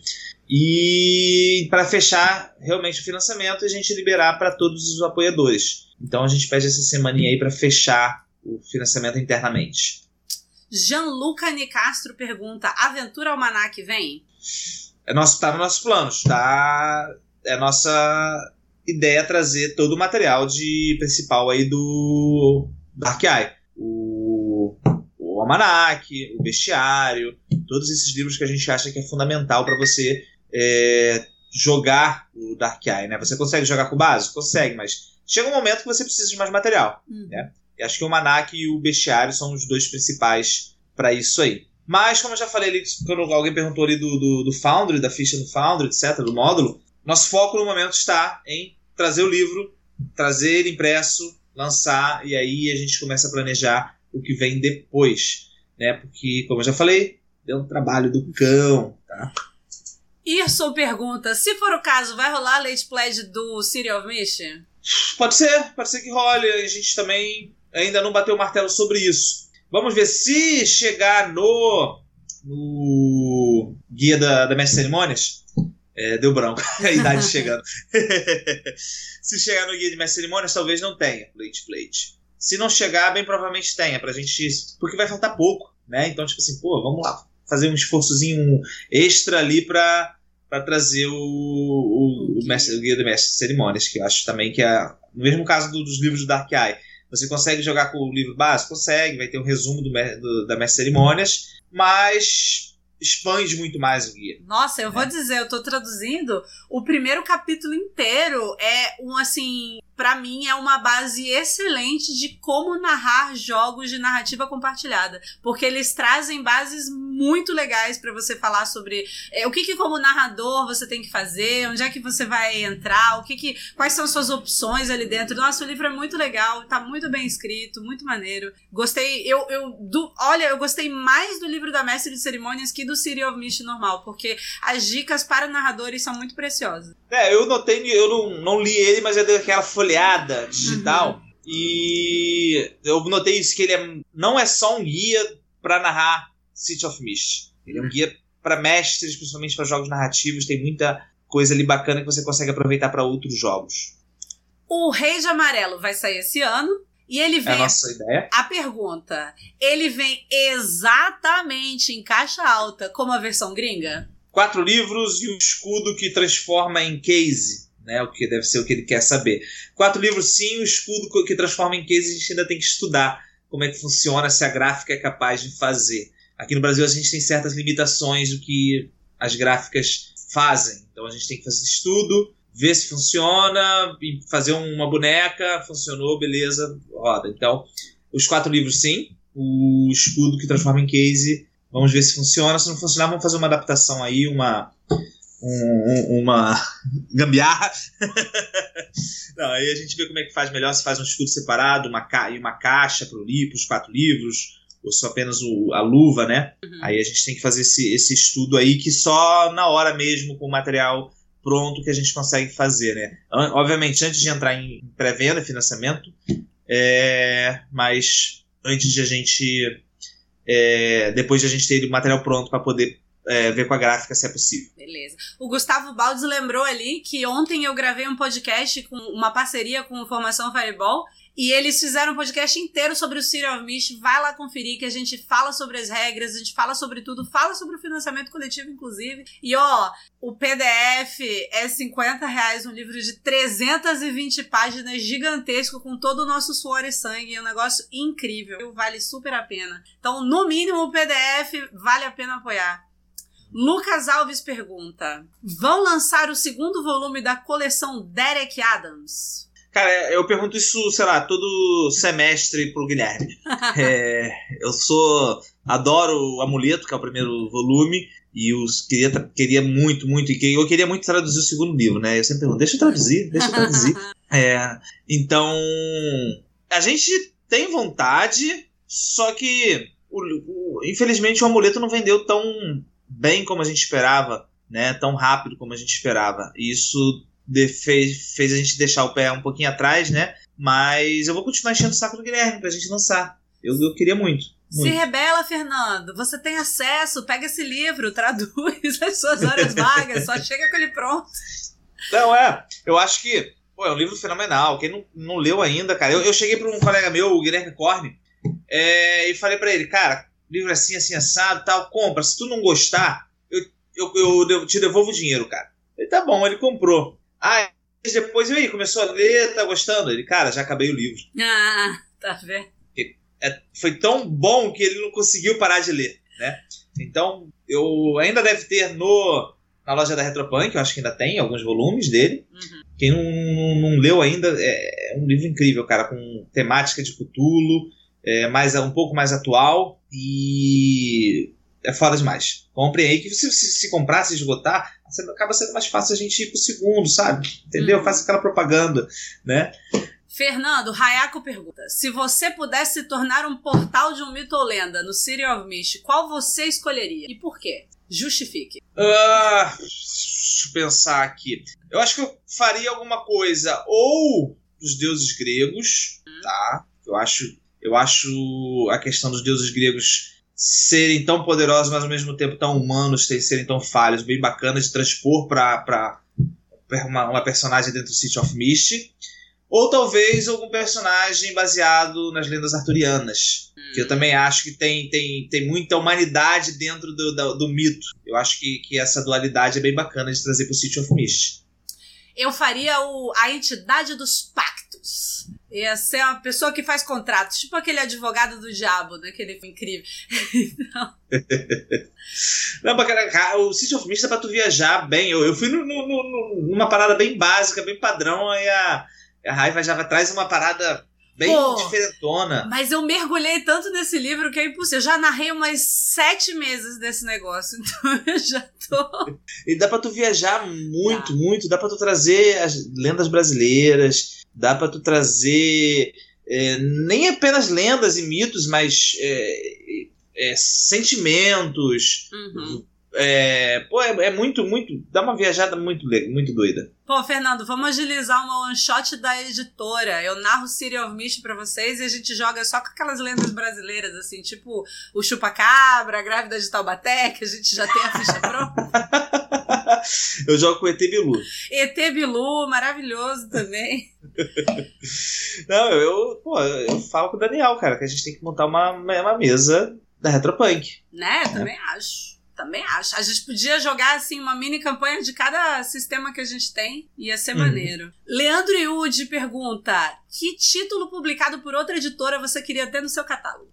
[SPEAKER 3] E para fechar realmente o financiamento, a gente liberar para todos os apoiadores. Então a gente pede essa semaninha aí para fechar o financiamento internamente.
[SPEAKER 2] Gianluca Nicastro pergunta: Aventura Almanac vem?
[SPEAKER 3] É nosso, tá nos nossos planos, tá? É nossa ideia trazer todo o material de principal aí do Dark Eye. O, o Almanac, o Bestiário, todos esses livros que a gente acha que é fundamental para você é, jogar o Dark Eye, né? Você consegue jogar com o básico? Consegue, mas chega um momento que você precisa de mais material, uhum. né? Acho que o Manak e o Bestiário são os dois principais para isso aí. Mas, como eu já falei ali, quando alguém perguntou ali do, do, do Foundry, da ficha do Foundry, etc., do módulo, nosso foco no momento está em trazer o livro, trazer ele impresso, lançar, e aí a gente começa a planejar o que vem depois. Né? Porque, como eu já falei, deu um trabalho do cão, tá?
[SPEAKER 2] Irson pergunta: se for o caso, vai rolar a late pledge do City of Mission?
[SPEAKER 3] Pode ser, pode ser que role. A gente também ainda não bateu o martelo sobre isso. Vamos ver se chegar no, no guia da, da Mestre Cerimônias. É, deu branco, [laughs] a idade chegando. [laughs] se chegar no guia de Mestre Cerimônias, talvez não tenha Plate Plate. Se não chegar, bem provavelmente tenha, pra gente. Porque vai faltar pouco, né? Então, tipo assim, pô, vamos lá, fazer um esforçozinho extra ali pra, pra trazer o, o, o, mestre, o guia do Mestre Cerimônias, que eu acho também que é. No mesmo caso do, dos livros do Dark Eye você consegue jogar com o livro básico? Consegue, vai ter um resumo do, do da Mestre Cerimônias, mas expande muito mais o guia.
[SPEAKER 2] Nossa, eu vou dizer, eu tô traduzindo, o primeiro capítulo inteiro é um assim, para mim é uma base excelente de como narrar jogos de narrativa compartilhada, porque eles trazem bases muito legais para você falar sobre é, o que, que como narrador você tem que fazer, onde é que você vai entrar, o que que quais são suas opções ali dentro. Nossa, o livro é muito legal, tá muito bem escrito, muito maneiro. Gostei, eu, eu do, olha, eu gostei mais do livro da Mestre de Cerimônias que do City of Mist normal, porque as dicas para narradores são muito preciosas.
[SPEAKER 3] É, eu notei, eu não, não li ele, mas é daquela folheada digital. Uhum. E eu notei isso, que ele é, não é só um guia para narrar City of Mist. Ele é um guia para mestres, principalmente para jogos narrativos. Tem muita coisa ali bacana que você consegue aproveitar para outros jogos.
[SPEAKER 2] O Rei de Amarelo vai sair esse ano. E ele vem. É
[SPEAKER 3] a nossa ideia.
[SPEAKER 2] A pergunta: ele vem exatamente em caixa alta, como a versão gringa?
[SPEAKER 3] Quatro livros e um escudo que transforma em case. Né, o que deve ser o que ele quer saber. Quatro livros, sim, o escudo que transforma em case, a gente ainda tem que estudar como é que funciona, se a gráfica é capaz de fazer. Aqui no Brasil a gente tem certas limitações do que as gráficas fazem. Então a gente tem que fazer estudo, ver se funciona, fazer uma boneca, funcionou, beleza, roda. Então, os quatro livros sim, o escudo que transforma em case, vamos ver se funciona. Se não funcionar, vamos fazer uma adaptação aí, uma um, uma [laughs] gambiarra. [laughs] não, aí a gente vê como é que faz melhor, se faz um escudo separado, uma ca e uma caixa para os quatro livros, ou só apenas o, a luva, né? Uhum. Aí a gente tem que fazer esse, esse estudo aí que só na hora mesmo, com o material pronto que a gente consegue fazer, né? Obviamente, antes de entrar em pré-venda, financiamento, é, mas antes de a gente. É, depois de a gente ter o material pronto para poder é, ver com a gráfica se é possível.
[SPEAKER 2] Beleza. O Gustavo Baldes lembrou ali que ontem eu gravei um podcast com uma parceria com o Formação Fireball e eles fizeram um podcast inteiro sobre o City of Mist. Vai lá conferir que a gente fala sobre as regras, a gente fala sobre tudo, fala sobre o financiamento coletivo, inclusive. E ó, o PDF é 50 reais, um livro de 320 páginas, gigantesco, com todo o nosso suor e sangue. É um negócio incrível. Vale super a pena. Então, no mínimo, o PDF vale a pena apoiar. Lucas Alves pergunta: Vão lançar o segundo volume da coleção Derek Adams?
[SPEAKER 3] Cara, eu pergunto isso, sei lá, todo semestre pro Guilherme. [laughs] é, eu sou. Adoro o Amuleto, que é o primeiro volume, e os, queria, queria muito, muito. E eu queria muito traduzir o segundo livro, né? Eu sempre pergunto, deixa eu traduzir, deixa eu traduzir. [laughs] é, então. A gente tem vontade, só que. O, o, infelizmente o amuleto não vendeu tão bem como a gente esperava, né? Tão rápido como a gente esperava. E isso fez, fez a gente deixar o pé um pouquinho atrás, né? Mas eu vou continuar enchendo o saco do Guilherme pra gente lançar. Eu, eu queria muito. Muito.
[SPEAKER 2] Se rebela, Fernando. Você tem acesso, pega esse livro, traduz [laughs] as suas horas vagas, só chega com ele pronto.
[SPEAKER 3] Não, é. Eu acho que pô, é um livro fenomenal. Quem não, não leu ainda, cara. Eu, eu cheguei para um colega meu, o Guilherme Corne, é, e falei para ele, cara, livro assim, assim, assado, tal, compra. Se tu não gostar, eu, eu, eu te devolvo o dinheiro, cara. Ele tá bom, ele comprou. Ah, depois eu aí, começou a ler, tá gostando? Ele, cara, já acabei o livro.
[SPEAKER 2] Ah, tá vendo?
[SPEAKER 3] É, foi tão bom que ele não conseguiu parar de ler, né? Então, eu ainda deve ter no na loja da Retropunk, eu acho que ainda tem alguns volumes dele. Uhum. Quem não, não, não, leu ainda, é, é, um livro incrível, cara, com temática de Cthulhu, é, mais, um pouco mais atual e é foda demais. Comprem aí, que se, se, se comprar, se esgotar, acaba sendo mais fácil a gente ir pro segundo, sabe? Entendeu? Uhum. Faz aquela propaganda, né?
[SPEAKER 2] Fernando, Hayako pergunta: se você pudesse se tornar um portal de um mito ou lenda no City of Mist, qual você escolheria? E por quê? Justifique.
[SPEAKER 3] Uh, deixa eu pensar aqui. Eu acho que eu faria alguma coisa ou dos deuses gregos, hum. tá? Eu acho, eu acho a questão dos deuses gregos serem tão poderosos, mas ao mesmo tempo tão humanos, serem tão falhos, bem bacana de transpor para uma, uma personagem dentro do City of Mist. Ou talvez algum personagem baseado nas lendas arturianas. Hum. Que eu também acho que tem, tem, tem muita humanidade dentro do, do, do, mito. Eu acho que, que essa dualidade é bem bacana de trazer para o City of Mist.
[SPEAKER 2] Eu faria o, a entidade dos pactos. Ia ser uma pessoa que faz contratos, tipo aquele advogado do diabo, né? Aquele incrível.
[SPEAKER 3] Não. [laughs] Não, bacana, o City of Mist é pra tu viajar bem. Eu, eu fui no, no, no, numa parada bem básica, bem padrão, aí a, a raiva já traz uma parada bem Pô, diferentona.
[SPEAKER 2] Mas eu mergulhei tanto nesse livro que é impossível. Eu já narrei umas sete meses desse negócio, [laughs] então eu já tô.
[SPEAKER 3] E dá pra tu viajar muito, tá. muito. Dá pra tu trazer as lendas brasileiras dá para tu trazer é, nem apenas lendas e mitos, mas é, é, sentimentos, uhum. É, pô, é, é, muito, muito. Dá uma viajada muito, muito doida.
[SPEAKER 2] Pô, Fernando, vamos agilizar uma one shot da editora. Eu narro City of Mist pra vocês e a gente joga só com aquelas lendas brasileiras, assim, tipo o Chupacabra, a Grávida de Taubaté, que a gente já tem a ficha pronta. [laughs] [laughs]
[SPEAKER 3] eu jogo com ET Bilu.
[SPEAKER 2] ET Bilu, maravilhoso também. [laughs]
[SPEAKER 3] Não, eu, pô, eu falo com o Daniel, cara, que a gente tem que montar uma, uma mesa da Retropunk.
[SPEAKER 2] Né, é. também acho. Também acho. A gente podia jogar assim uma mini campanha de cada sistema que a gente tem. Ia ser uhum. maneiro. Leandro Yudi pergunta: que título publicado por outra editora você queria ter no seu catálogo?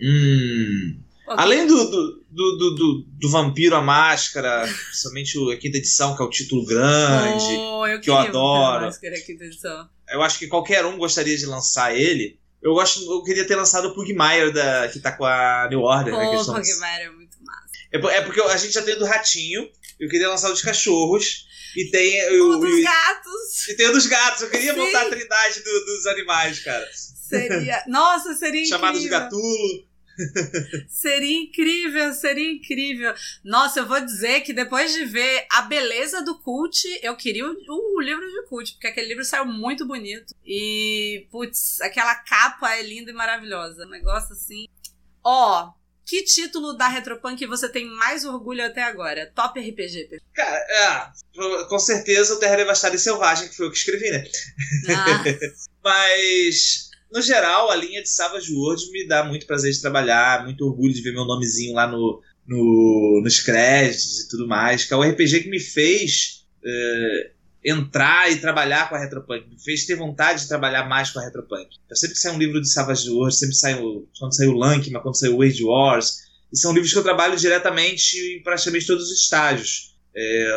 [SPEAKER 3] Hum. Okay. Além do do, do, do, do, Vampiro a Máscara, principalmente a quinta edição, que é o título grande,
[SPEAKER 2] oh, eu
[SPEAKER 3] que eu adoro.
[SPEAKER 2] Máscara.
[SPEAKER 3] Eu acho que qualquer um gostaria de lançar ele. Eu gosto, eu queria ter lançado o Pugmire da que tá com a New Order,
[SPEAKER 2] oh,
[SPEAKER 3] né?
[SPEAKER 2] O Pugmire é muito massa.
[SPEAKER 3] É, é, porque a gente já tem do Ratinho, eu queria lançar o dos cachorros. E tem
[SPEAKER 2] o, o dos gatos.
[SPEAKER 3] E tem o dos gatos. Eu queria Sim. montar a trindade do, dos animais, cara.
[SPEAKER 2] Seria. Nossa, seria [laughs] incrível.
[SPEAKER 3] Chamados de gatulo.
[SPEAKER 2] Seria incrível, seria incrível. Nossa, eu vou dizer que depois de ver a beleza do cult, eu queria o, o livro de cult, porque aquele livro saiu muito bonito. E, putz, aquela capa é linda e maravilhosa. Um negócio assim. Ó, oh, que título da Retropunk você tem mais orgulho até agora? Top RPG.
[SPEAKER 3] Cara, é, com certeza o Terra Devastada e Selvagem, que foi eu que escrevi, né? Ah. [laughs] Mas no geral, a linha de Savage Worlds me dá muito prazer de trabalhar, muito orgulho de ver meu nomezinho lá no, no nos créditos e tudo mais, que é o RPG que me fez uh, entrar e trabalhar com a Retropunk, me fez ter vontade de trabalhar mais com a Retropunk. Eu sempre que sai um livro de Savage Worlds, sempre sai quando saiu Lunk, mas quando saiu Wage Wars, e são livros que eu trabalho diretamente em praticamente todos os estágios. É,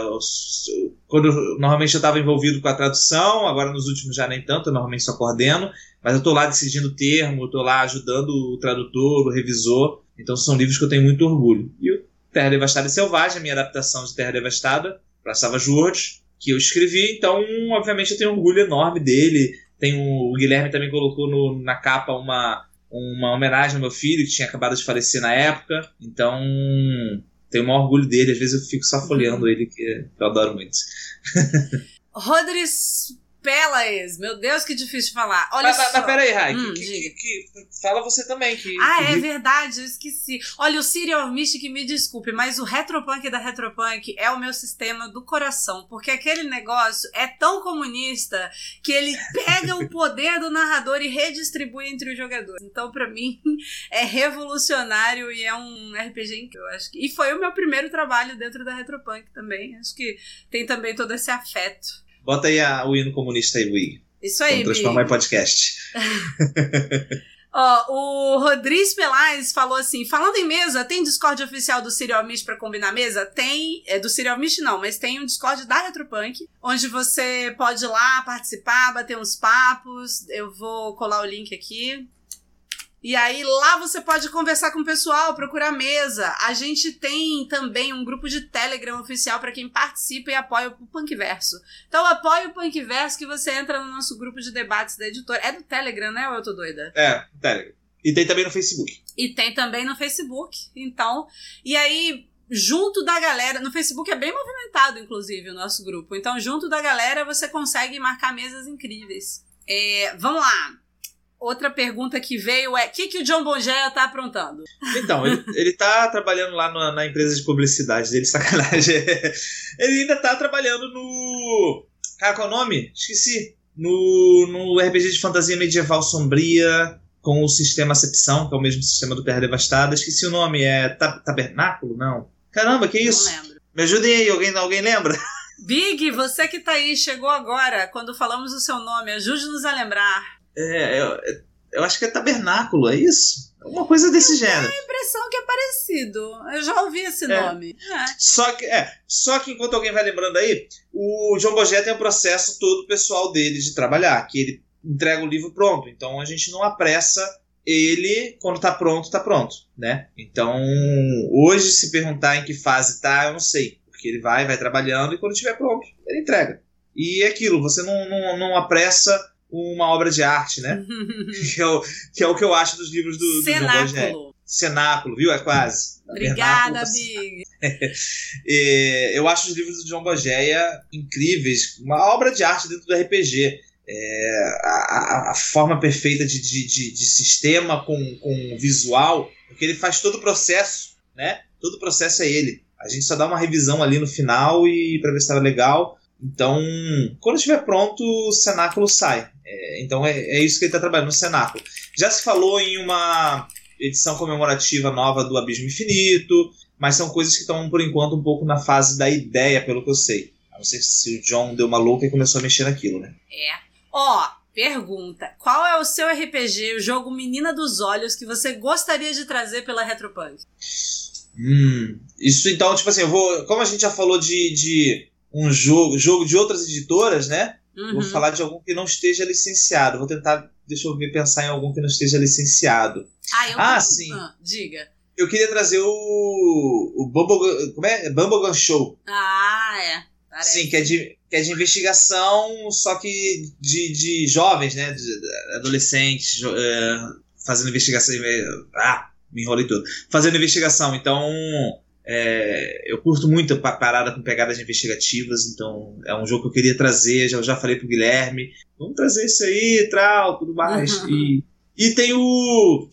[SPEAKER 3] quando normalmente eu estava envolvido com a tradução, agora nos últimos já nem tanto, eu normalmente só coordeno, mas eu estou lá decidindo o termo, estou lá ajudando o tradutor, o revisor, então são livros que eu tenho muito orgulho. E o Terra Devastada e Selvagem, a minha adaptação de Terra Devastada para Savage Worlds, que eu escrevi, então obviamente eu tenho um orgulho enorme dele. Tem o, o Guilherme também colocou no, na capa uma, uma homenagem ao meu filho, que tinha acabado de falecer na época, então tenho o maior orgulho dele, às vezes eu fico só folheando ele, que eu adoro muito. [laughs]
[SPEAKER 2] Rodrigues Pelas, meu Deus, que difícil de falar. Olha
[SPEAKER 3] mas,
[SPEAKER 2] só.
[SPEAKER 3] mas peraí, Rai, hum, que, que, que, fala você também. Que,
[SPEAKER 2] ah,
[SPEAKER 3] que...
[SPEAKER 2] é verdade, eu esqueci. Olha, o Serial Mystic, me desculpe, mas o Retropunk da Retropunk é o meu sistema do coração, porque aquele negócio é tão comunista que ele [laughs] pega o poder do narrador e redistribui entre os jogadores. Então, para mim, [laughs] é revolucionário e é um RPG incrível, acho que. E foi o meu primeiro trabalho dentro da Retropunk também. Acho que tem também todo esse afeto.
[SPEAKER 3] Bota aí a, o hino comunista aí, Wii.
[SPEAKER 2] Isso aí,
[SPEAKER 3] Vamos transformar em podcast. [laughs]
[SPEAKER 2] Ó, o Rodrigues Pelais falou assim: falando em mesa, tem Discord oficial do Serial Mist pra combinar mesa? Tem, é do Serial Mist não, mas tem um Discord da Retropunk, onde você pode ir lá participar, bater uns papos. Eu vou colar o link aqui. E aí lá você pode conversar com o pessoal, procurar mesa. A gente tem também um grupo de Telegram oficial para quem participa e apoia o Punkverso. Então apoia o Punkverso que você entra no nosso grupo de debates da editora. É do Telegram, né? Ou eu tô doida?
[SPEAKER 3] É, Telegram. E tem também no Facebook.
[SPEAKER 2] E tem também no Facebook. Então, e aí junto da galera, no Facebook é bem movimentado inclusive o nosso grupo. Então, junto da galera você consegue marcar mesas incríveis. É, vamos lá. Outra pergunta que veio é: o que, que o John Bongeia tá aprontando?
[SPEAKER 3] Então, ele, [laughs] ele tá trabalhando lá na, na, empresa de publicidade dele, [laughs] sacanagem. ele ainda tá trabalhando no. Cara, qual é o nome? Esqueci. No, no RPG de fantasia medieval sombria, com o sistema Acepção, que é o mesmo sistema do Terra Devastada. Esqueci o nome, é Tabernáculo? Não. Caramba, que isso?
[SPEAKER 2] Não lembro.
[SPEAKER 3] Me ajudem aí, alguém, alguém lembra?
[SPEAKER 2] Big, você que tá aí, chegou agora, quando falamos o seu nome, ajude-nos a lembrar.
[SPEAKER 3] É, eu, eu acho que é tabernáculo, é isso? Uma coisa desse
[SPEAKER 2] eu
[SPEAKER 3] gênero.
[SPEAKER 2] Tenho a impressão que é parecido. Eu já ouvi esse é. nome. É.
[SPEAKER 3] Só, que, é, só que enquanto alguém vai lembrando aí, o João Bogé tem um processo todo pessoal dele de trabalhar, que ele entrega o livro pronto. Então a gente não apressa ele quando tá pronto, tá pronto, né? Então, hoje se perguntar em que fase tá, eu não sei, porque ele vai, vai trabalhando e quando estiver pronto, ele entrega. E é aquilo, você não, não, não apressa uma obra de arte, né? [laughs] que, é o, que, é o, que eu acho dos livros do, do Cenáculo. cenáculo, viu? É quase.
[SPEAKER 2] Obrigada, Big. [laughs]
[SPEAKER 3] eu acho os livros do John Bogeia incríveis, uma obra de arte dentro do RPG. É, a, a, forma perfeita de, de, de, de, sistema com, com visual, porque ele faz todo o processo, né? Todo o processo é ele. A gente só dá uma revisão ali no final e para ver se estava legal. Então, quando estiver pronto, o cenáculo sai. É, então é, é, isso que ele está trabalhando no cenáculo. Já se falou em uma edição comemorativa nova do Abismo Infinito, mas são coisas que estão, por enquanto, um pouco na fase da ideia, pelo que eu sei. A não ser se o John deu uma louca e começou a mexer naquilo, né?
[SPEAKER 2] É. Ó, oh, pergunta: qual é o seu RPG, o jogo Menina dos Olhos, que você gostaria de trazer pela Retropunk?
[SPEAKER 3] Hum, isso então, tipo assim, eu vou. Como a gente já falou de, de um jogo, jogo de outras editoras, né? Uhum. Vou falar de algum que não esteja licenciado. Vou tentar, deixa eu ver, pensar em algum que não esteja licenciado.
[SPEAKER 2] Ah, eu ah sim. Ah, diga.
[SPEAKER 3] Eu queria trazer o. O Bumble, como é? Bumblegun Show.
[SPEAKER 2] Ah, é.
[SPEAKER 3] Parece. Sim, que é, de, que é de investigação, só que de, de jovens, né? De, de adolescentes, é, fazendo investigação. Ah, me enrolei todo. Fazendo investigação. Então, é, eu curto muito a parada com pegadas investigativas, então é um jogo que eu queria trazer, já, já falei pro Guilherme, vamos trazer isso aí, tal, tudo mais. Uhum. E, e tem o.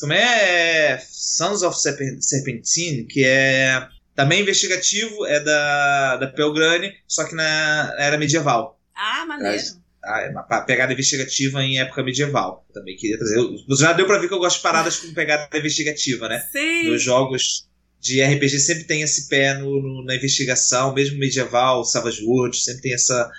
[SPEAKER 3] Como é? Sons of Serpentine, que é também investigativo, é da, da Pelgrane, só que na era medieval.
[SPEAKER 2] Ah, maneiro.
[SPEAKER 3] Ah, é uma pegada investigativa em época medieval. também queria trazer. Já deu pra ver que eu gosto de paradas com pegada investigativa, né?
[SPEAKER 2] Sim.
[SPEAKER 3] Nos jogos de RPG sempre tem esse pé no, no, na investigação, mesmo medieval, Savage World, sempre tem essa,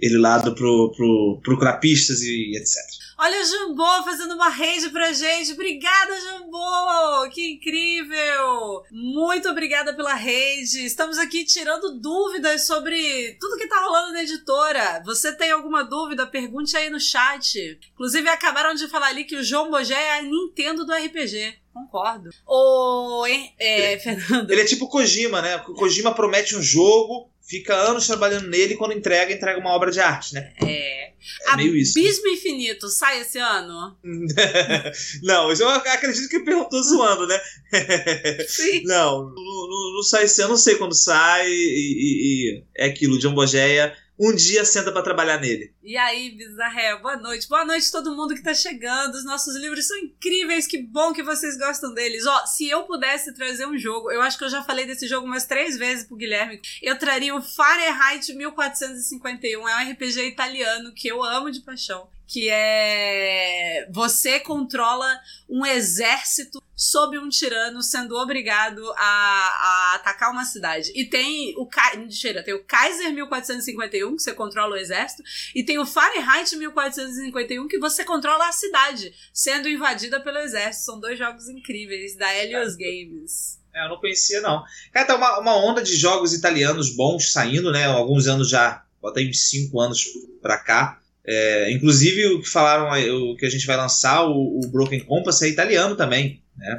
[SPEAKER 3] ele lado pro, pro, pro crapistas e etc.
[SPEAKER 2] Olha o Jumbo fazendo uma rede pra gente. Obrigada, Jumbo! Que incrível! Muito obrigada pela rede. Estamos aqui tirando dúvidas sobre tudo que tá rolando na editora. Você tem alguma dúvida? Pergunte aí no chat. Inclusive, acabaram de falar ali que o João Bogé é a Nintendo do RPG. Concordo. O é, Fernando.
[SPEAKER 3] Ele é tipo Kojima, né? Kojima promete um jogo, fica anos trabalhando nele e quando entrega, entrega uma obra de arte, né?
[SPEAKER 2] É. É meio isso. Bispo Infinito sai esse ano? [laughs]
[SPEAKER 3] não, eu acredito que perguntou zoando, né? [laughs]
[SPEAKER 2] Sim.
[SPEAKER 3] Não, não, não, não, sai esse ano, não sei quando sai. E, e, e é aquilo, John Bogeia um dia senta para trabalhar nele.
[SPEAKER 2] E aí, Bizarré, boa noite. Boa noite todo mundo que tá chegando. Os nossos livros são incríveis, que bom que vocês gostam deles. Ó, se eu pudesse trazer um jogo, eu acho que eu já falei desse jogo umas três vezes pro Guilherme, eu traria o Fahrenheit 1451. É um RPG italiano que eu amo de paixão que é você controla um exército sob um tirano sendo obrigado a, a atacar uma cidade. E tem o Mentira, tem o Kaiser 1451 que você controla o exército e tem o Fahrenheit 1451 que você controla a cidade sendo invadida pelo exército. São dois jogos incríveis da Helios Games.
[SPEAKER 3] É, eu não conhecia não. Cara, tá uma, uma onda de jogos italianos bons saindo, né? Alguns anos já, bota aí uns 5 anos pra cá. É, inclusive o que falaram, o que a gente vai lançar, o, o, Broken Compass é italiano também, né?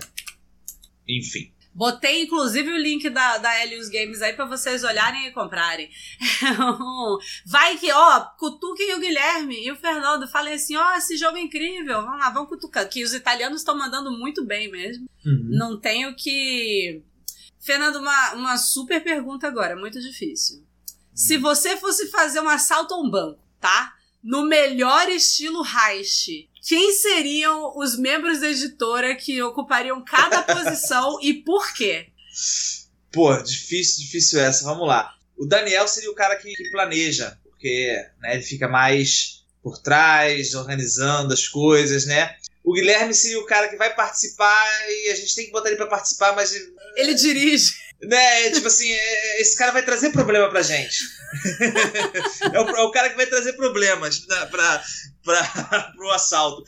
[SPEAKER 3] Enfim.
[SPEAKER 2] Botei inclusive o link da, da Helios Games aí para vocês olharem e comprarem. [laughs] vai que, ó, cutuquem o Guilherme e o Fernando. Falem assim: ó, esse jogo é incrível, vamos lá, vamos cutucar. Que os italianos estão mandando muito bem mesmo. Uhum. Não tenho que. Fernando, uma, uma super pergunta agora, muito difícil. Uhum. Se você fosse fazer um assalto a um banco, tá? No melhor estilo Reich, quem seriam os membros da editora que ocupariam cada [laughs] posição e por quê?
[SPEAKER 3] Pô, difícil, difícil essa. Vamos lá. O Daniel seria o cara que, que planeja, porque né, ele fica mais por trás, organizando as coisas, né? O Guilherme seria o cara que vai participar e a gente tem que botar ele para participar, mas.
[SPEAKER 2] Ele dirige.
[SPEAKER 3] Né, tipo assim, é, esse cara vai trazer problema pra gente. [laughs] é, o, é, o, cara que vai trazer problemas pra, pra, pra, [laughs] pro assalto. uh,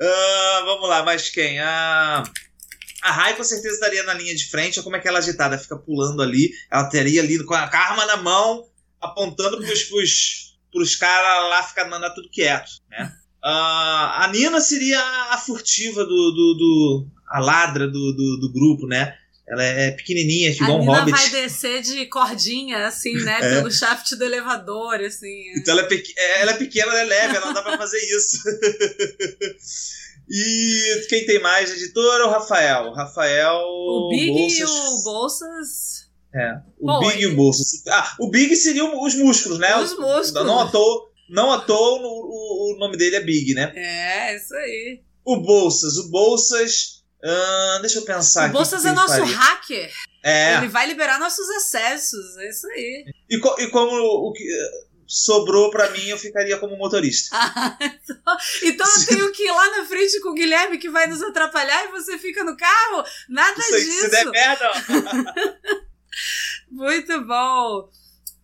[SPEAKER 3] [laughs] vamos lá, mais quem? Uh, a Rai com certeza estaria na linha de frente. Olha como é que ela é agitada, fica pulando ali. Ela teria ali com a arma na mão, apontando pros, pros, pros caras lá ficar mandar tudo quieto, né? Uh, a Nina seria a furtiva do, do, do a ladra do, do, do, grupo, né? Ela é pequenininha, tipo igual um hobbit.
[SPEAKER 2] vai descer de cordinha, assim, né? [laughs] É. Pelo shaft do elevador, assim.
[SPEAKER 3] Então ela é, ela é pequena, ela é leve, ela dá pra fazer isso. [laughs] E quem tem mais editor é o Rafael. O Rafael.
[SPEAKER 2] O Big Bolsas... e o Bolsas.
[SPEAKER 3] É, o Big e o Bolsas. Ah, o Big seriam os músculos, né?
[SPEAKER 2] Os músculos.
[SPEAKER 3] Não à toa, não à toa o, o nome dele é Big, né?
[SPEAKER 2] É, isso aí.
[SPEAKER 3] O Bolsas. O Bolsas. Uh, deixa eu pensar.
[SPEAKER 2] O Bolsas é nosso faria. hacker.
[SPEAKER 3] É.
[SPEAKER 2] Ele vai liberar nossos acessos. É isso aí.
[SPEAKER 3] E, co e como o que sobrou para mim, eu ficaria como motorista.
[SPEAKER 2] Ah, [laughs] então, então eu tenho que ir lá na frente com o Guilherme que vai nos atrapalhar e você fica no carro? Nada disso.
[SPEAKER 3] Se der merda. [laughs]
[SPEAKER 2] Muito bom.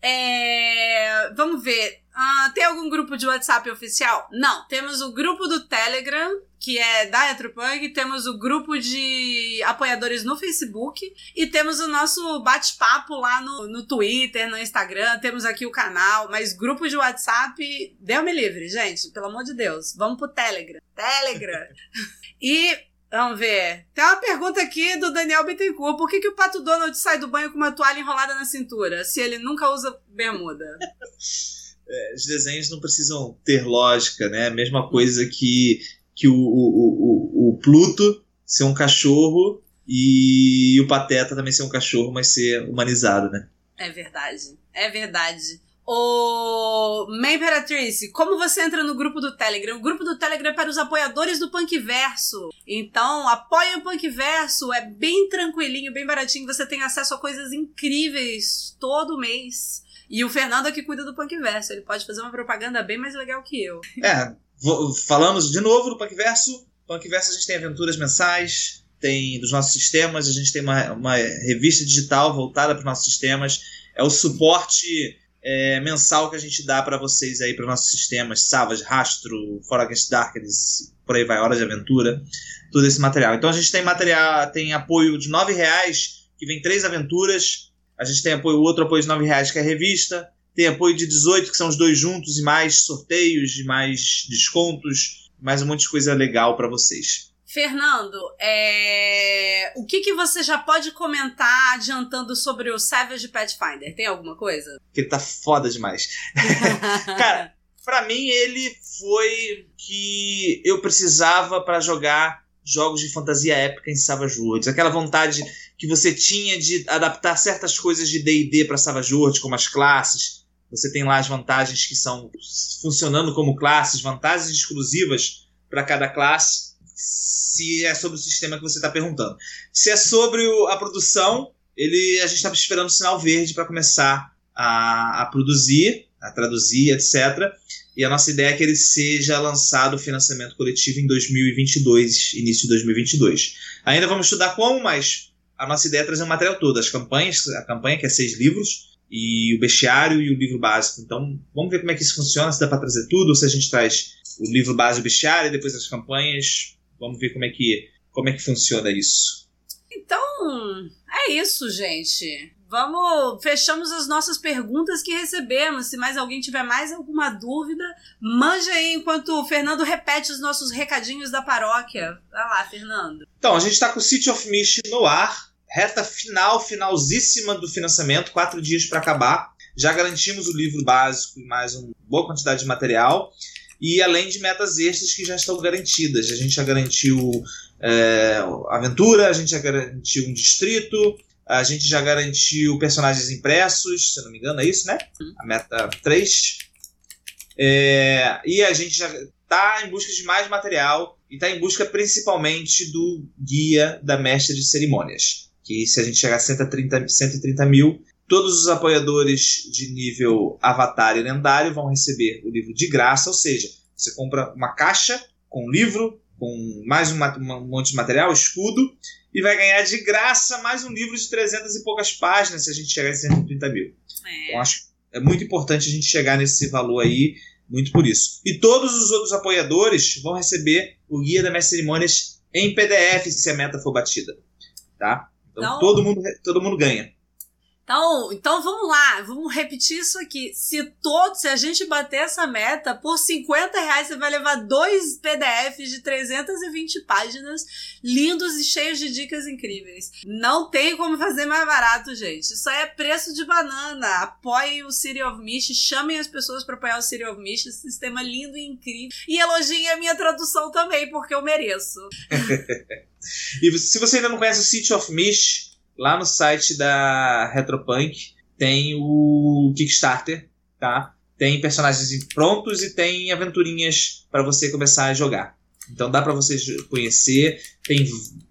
[SPEAKER 2] É, vamos ver. Ah, tem algum grupo de WhatsApp oficial? Não. Temos o grupo do Telegram, que é da Retropunk, temos o grupo de apoiadores no Facebook e temos o nosso bate-papo lá no, no Twitter, no Instagram, temos aqui o canal, mas grupo de WhatsApp, deu me livre, gente, pelo amor de Deus. Vamos pro Telegram. Telegram. [laughs] e Vamos ver. Tem uma pergunta aqui do Daniel Bittencourt. Por que, que o Pato Donald sai do banho com uma toalha enrolada na cintura, se ele nunca usa bermuda? [laughs]
[SPEAKER 3] É, os desenhos não precisam ter lógica, né? Mesma coisa que, que o, o, o, o Pluto ser um cachorro e o Pateta também ser um cachorro, mas ser humanizado, né?
[SPEAKER 2] É verdade. É verdade. O May Imperatrice, como você entra no grupo do Telegram? O grupo do Telegram é para os apoiadores do Punkverso. Então, apoie o Punkverso, é bem tranquilinho, bem baratinho, você tem acesso a coisas incríveis todo mês. E o Fernando é que cuida do Punkverso, ele pode fazer uma propaganda bem mais legal que eu.
[SPEAKER 3] É, falamos de novo do Punkverso. Punkverso a gente tem aventuras mensais, tem dos nossos sistemas, a gente tem uma, uma revista digital voltada para os nossos sistemas. É o suporte é, mensal que a gente dá para vocês aí para nossos sistemas, Savage, Rastro, For Darkness, por aí vai, Hora de Aventura, todo esse material. Então a gente tem material, tem apoio de nove reais, que vem três aventuras, a gente tem apoio, outro apoio de nove reais que é a revista, tem apoio de 18, que são os dois juntos, e mais sorteios, e mais descontos, mais um monte de coisa legal para vocês.
[SPEAKER 2] Fernando, é... o que, que você já pode comentar adiantando sobre o Savage Pathfinder? Tem alguma coisa?
[SPEAKER 3] Que ele tá foda demais. [laughs] Cara, pra mim ele foi que eu precisava para jogar jogos de fantasia épica em Savage Worlds. Aquela vontade que você tinha de adaptar certas coisas de D&D para Savage Worlds, como as classes. Você tem lá as vantagens que são funcionando como classes, vantagens exclusivas para cada classe se é sobre o sistema que você está perguntando. Se é sobre a produção, ele, a gente está esperando o sinal verde para começar a, a, produzir, a traduzir, etc. E a nossa ideia é que ele seja lançado o financiamento coletivo em 2022, início de 2022. Ainda vamos estudar como, mas a nossa ideia é trazer o material todo, as campanhas, a campanha que é seis livros, e o bestiário e o livro básico. Então, vamos ver como é que isso funciona, se dá para trazer tudo, ou se a gente traz o livro básico e o bestiário, e depois as campanhas. Vamos ver como é que, como é que funciona isso.
[SPEAKER 2] Então, é isso, gente. Vamos, fechamos as nossas perguntas que recebemos. Se mais alguém tiver mais alguma dúvida, mande aí enquanto o Fernando repete os nossos recadinhos da paróquia. Vai lá, Fernando.
[SPEAKER 3] Então, a gente está com o City of Mist no ar, reta final, finalzíssima do financiamento, quatro dias para acabar. Já garantimos o livro básico e mais uma boa quantidade de material e além de metas extras que já estão garantidas. A gente já garantiu é, aventura, a gente já garantiu um distrito, a gente já garantiu personagens impressos, se não me engano, é isso, né? A meta 3. É, e a gente já está em busca de mais material e está em busca principalmente do guia da mestre de cerimônias. Que se a gente chegar a 130, 130 mil, Todos os apoiadores de nível Avatar e Lendário vão receber o livro de graça, ou seja, você compra uma caixa com livro, com mais um, um monte de material, escudo, e vai ganhar de graça mais um livro de 300 e poucas páginas se a gente chegar em 130 mil. É. Então acho é muito importante a gente chegar nesse valor aí, muito por isso. E todos os outros apoiadores vão receber o guia da Mestre Cerimônias em PDF se a meta for batida. Tá? Então, todo, mundo, todo mundo ganha.
[SPEAKER 2] Então, então vamos lá, vamos repetir isso aqui. Se todo, se a gente bater essa meta, por 50 reais você vai levar dois PDFs de 320 páginas, lindos e cheios de dicas incríveis. Não tem como fazer mais barato, gente. Isso aí é preço de banana. Apoiem o City of Mist, chamem as pessoas para apoiar o City of Mist, esse sistema lindo e incrível. E elogiem a minha tradução também, porque eu mereço. [laughs]
[SPEAKER 3] e se você ainda não conhece o City of Mist, lá no site da Retropunk tem o Kickstarter, tá? Tem personagens prontos e tem aventurinhas para você começar a jogar. Então dá para vocês conhecer. Tem,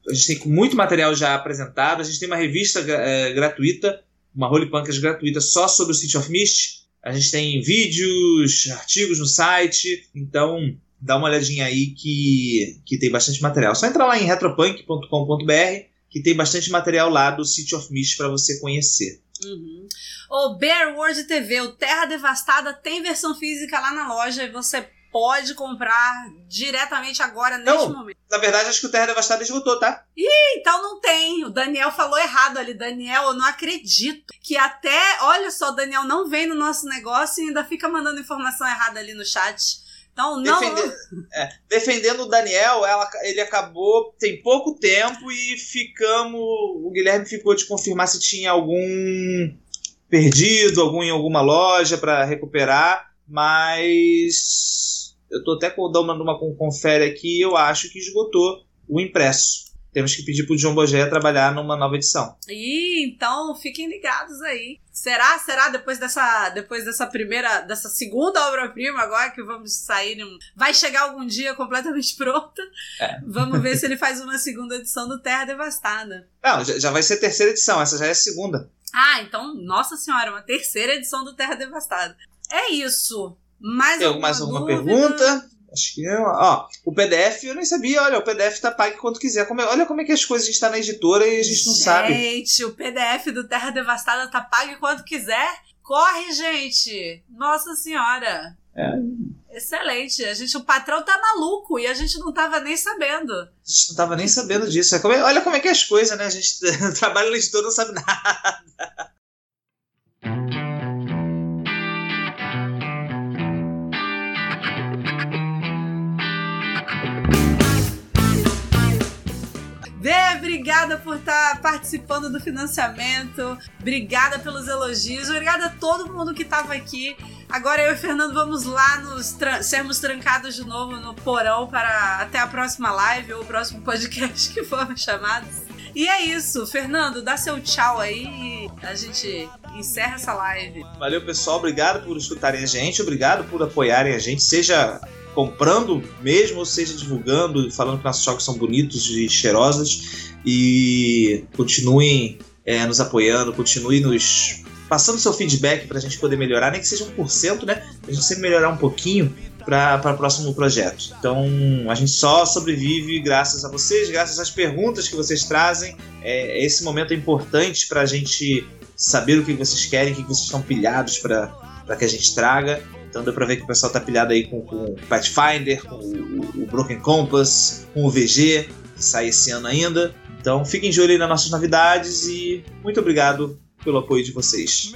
[SPEAKER 3] a gente tem muito material já apresentado. A gente tem uma revista é, gratuita, uma Holy Punkers gratuita só sobre o City of Mist. A gente tem vídeos, artigos no site. Então dá uma olhadinha aí que, que tem bastante material. Só entra lá em retropunk.com.br que tem bastante material lá do City of Mist para você conhecer.
[SPEAKER 2] Uhum. O Bear World TV, o Terra Devastada, tem versão física lá na loja e você pode comprar diretamente agora, neste
[SPEAKER 3] não,
[SPEAKER 2] momento.
[SPEAKER 3] Na verdade, acho que o Terra Devastada esgotou, tá?
[SPEAKER 2] Ih, então não tem. O Daniel falou errado ali. Daniel, eu não acredito que até. Olha só, o Daniel não vem no nosso negócio e ainda fica mandando informação errada ali no chat. Então, não.
[SPEAKER 3] Defender, é, defendendo o Daniel, ela, ele acabou tem pouco tempo e ficamos. O Guilherme ficou de confirmar se tinha algum perdido, algum em alguma loja para recuperar, mas eu tô até dando uma, uma confere aqui, eu acho que esgotou o impresso temos que pedir pro John Bogé trabalhar numa nova edição.
[SPEAKER 2] Ih, então fiquem ligados aí. Será, será depois dessa, depois dessa primeira, dessa segunda obra-prima agora que vamos sair, vai chegar algum dia completamente [laughs] pronta. É. Vamos ver se ele faz uma segunda edição do Terra Devastada.
[SPEAKER 3] Não, já vai ser a terceira edição, essa já é a segunda.
[SPEAKER 2] Ah, então, nossa senhora, uma terceira edição do Terra Devastada. É isso. Mais
[SPEAKER 3] Tem
[SPEAKER 2] alguma,
[SPEAKER 3] mais alguma pergunta? Acho que é, ó, o PDF eu nem sabia, olha, o PDF tá pago quando quiser. Como é, olha como é que as coisas estão na editora e a gente não
[SPEAKER 2] gente,
[SPEAKER 3] sabe.
[SPEAKER 2] Gente, o PDF do Terra Devastada tá pago quando quiser. Corre, gente! Nossa senhora!
[SPEAKER 3] É.
[SPEAKER 2] Excelente. A gente, o patrão tá maluco e a gente não tava nem sabendo. A
[SPEAKER 3] gente não tava nem sabendo disso. É olha como é que é as coisas, né? A gente [laughs] trabalha na editora não sabe nada.
[SPEAKER 2] Obrigada por estar participando do financiamento. Obrigada pelos elogios. Obrigada a todo mundo que estava aqui. Agora eu e o Fernando vamos lá nos tra sermos trancados de novo no porão para até a próxima live ou o próximo podcast [laughs] que formos chamados. E é isso, Fernando, dá seu tchau aí e a gente encerra essa live.
[SPEAKER 3] Valeu, pessoal. Obrigado por escutarem a gente, obrigado por apoiarem a gente, seja comprando mesmo, ou seja divulgando, falando que nossos jogos são bonitos e cheirosos. E continuem é, nos apoiando, continuem nos passando seu feedback para a gente poder melhorar, nem que seja 1%, né? A gente sempre melhorar um pouquinho para o próximo projeto. Então a gente só sobrevive graças a vocês, graças às perguntas que vocês trazem. É, esse momento é importante para a gente saber o que vocês querem, o que vocês estão pilhados para que a gente traga. Então deu pra ver que o pessoal tá pilhado aí com, com Pathfinder, com o, o, Broken Compass, com o VG, que sai esse ano ainda. Então fiquem de olho aí nas nossas novidades e muito obrigado pelo apoio de vocês.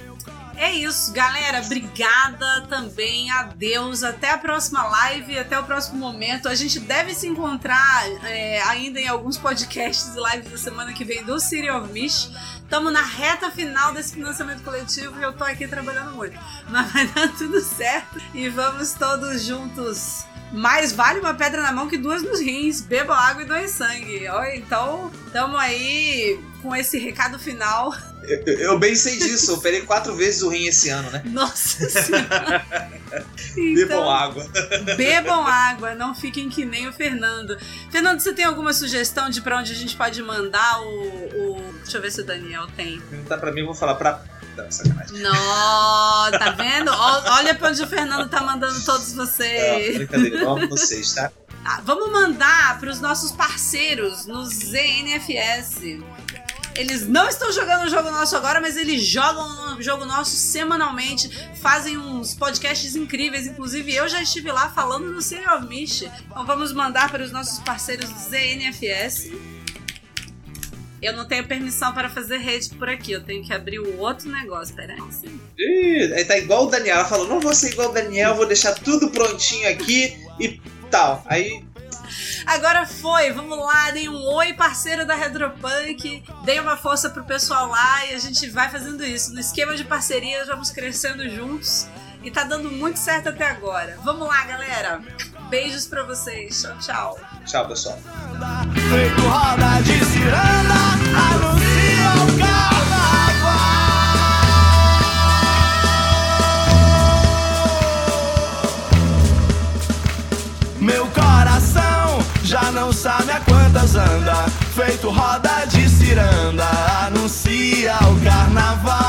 [SPEAKER 2] É isso, galera. Obrigada também. Adeus. Até a próxima live, até o próximo momento. A gente deve se encontrar é, ainda em alguns podcasts e lives da semana que vem do City of Mist. Estamos na reta final desse financiamento coletivo e eu tô aqui trabalhando muito. Mas vai dar tudo certo e vamos todos juntos. Mais vale uma pedra na mão que duas nos rins. Bebam água e doem sangue. Então, estamos aí com esse recado final.
[SPEAKER 3] Eu, eu, bem sei disso, eu operei quatro vezes o rim esse ano, né?
[SPEAKER 2] Nossa Senhora! [laughs]
[SPEAKER 3] Então, bebam água.
[SPEAKER 2] Bebam água, não fiquem que nem o Fernando. Fernando, você tem alguma sugestão de pra onde a gente pode mandar o. o... Deixa eu ver se o Daniel tem.
[SPEAKER 3] Tá pra mim, eu vou falar pra. Não, sacanagem.
[SPEAKER 2] Não, tá vendo? Olha pra onde o Fernando tá mandando todos vocês.
[SPEAKER 3] Não, brincadeira, eu amo vocês, tá?
[SPEAKER 2] Ah, vamos mandar para os nossos parceiros no ZNFS. Eles não estão jogando o jogo nosso agora, mas eles jogam o jogo nosso semanalmente, fazem uns podcasts incríveis. Inclusive, eu já estive lá falando no Serial Mist. Então vamos mandar para os nossos parceiros do ZNFS. Eu não tenho permissão para fazer rede por aqui. Eu tenho que abrir o outro negócio. Peraí.
[SPEAKER 3] Ih, aí tá igual o Daniel. Ela falou: não vou ser igual o Daniel, vou deixar tudo prontinho aqui e tal. Aí.
[SPEAKER 2] Agora foi, vamos lá, deem um oi, parceiro da Retropunk, deem uma força pro pessoal lá e a gente vai fazendo isso. No esquema de parceria, vamos crescendo juntos e tá dando muito certo até agora. Vamos lá, galera. Beijos pra vocês. Tchau, tchau.
[SPEAKER 3] Tchau, pessoal.
[SPEAKER 4] sabe a quantas anda, feito roda de ciranda, anuncia o carnaval.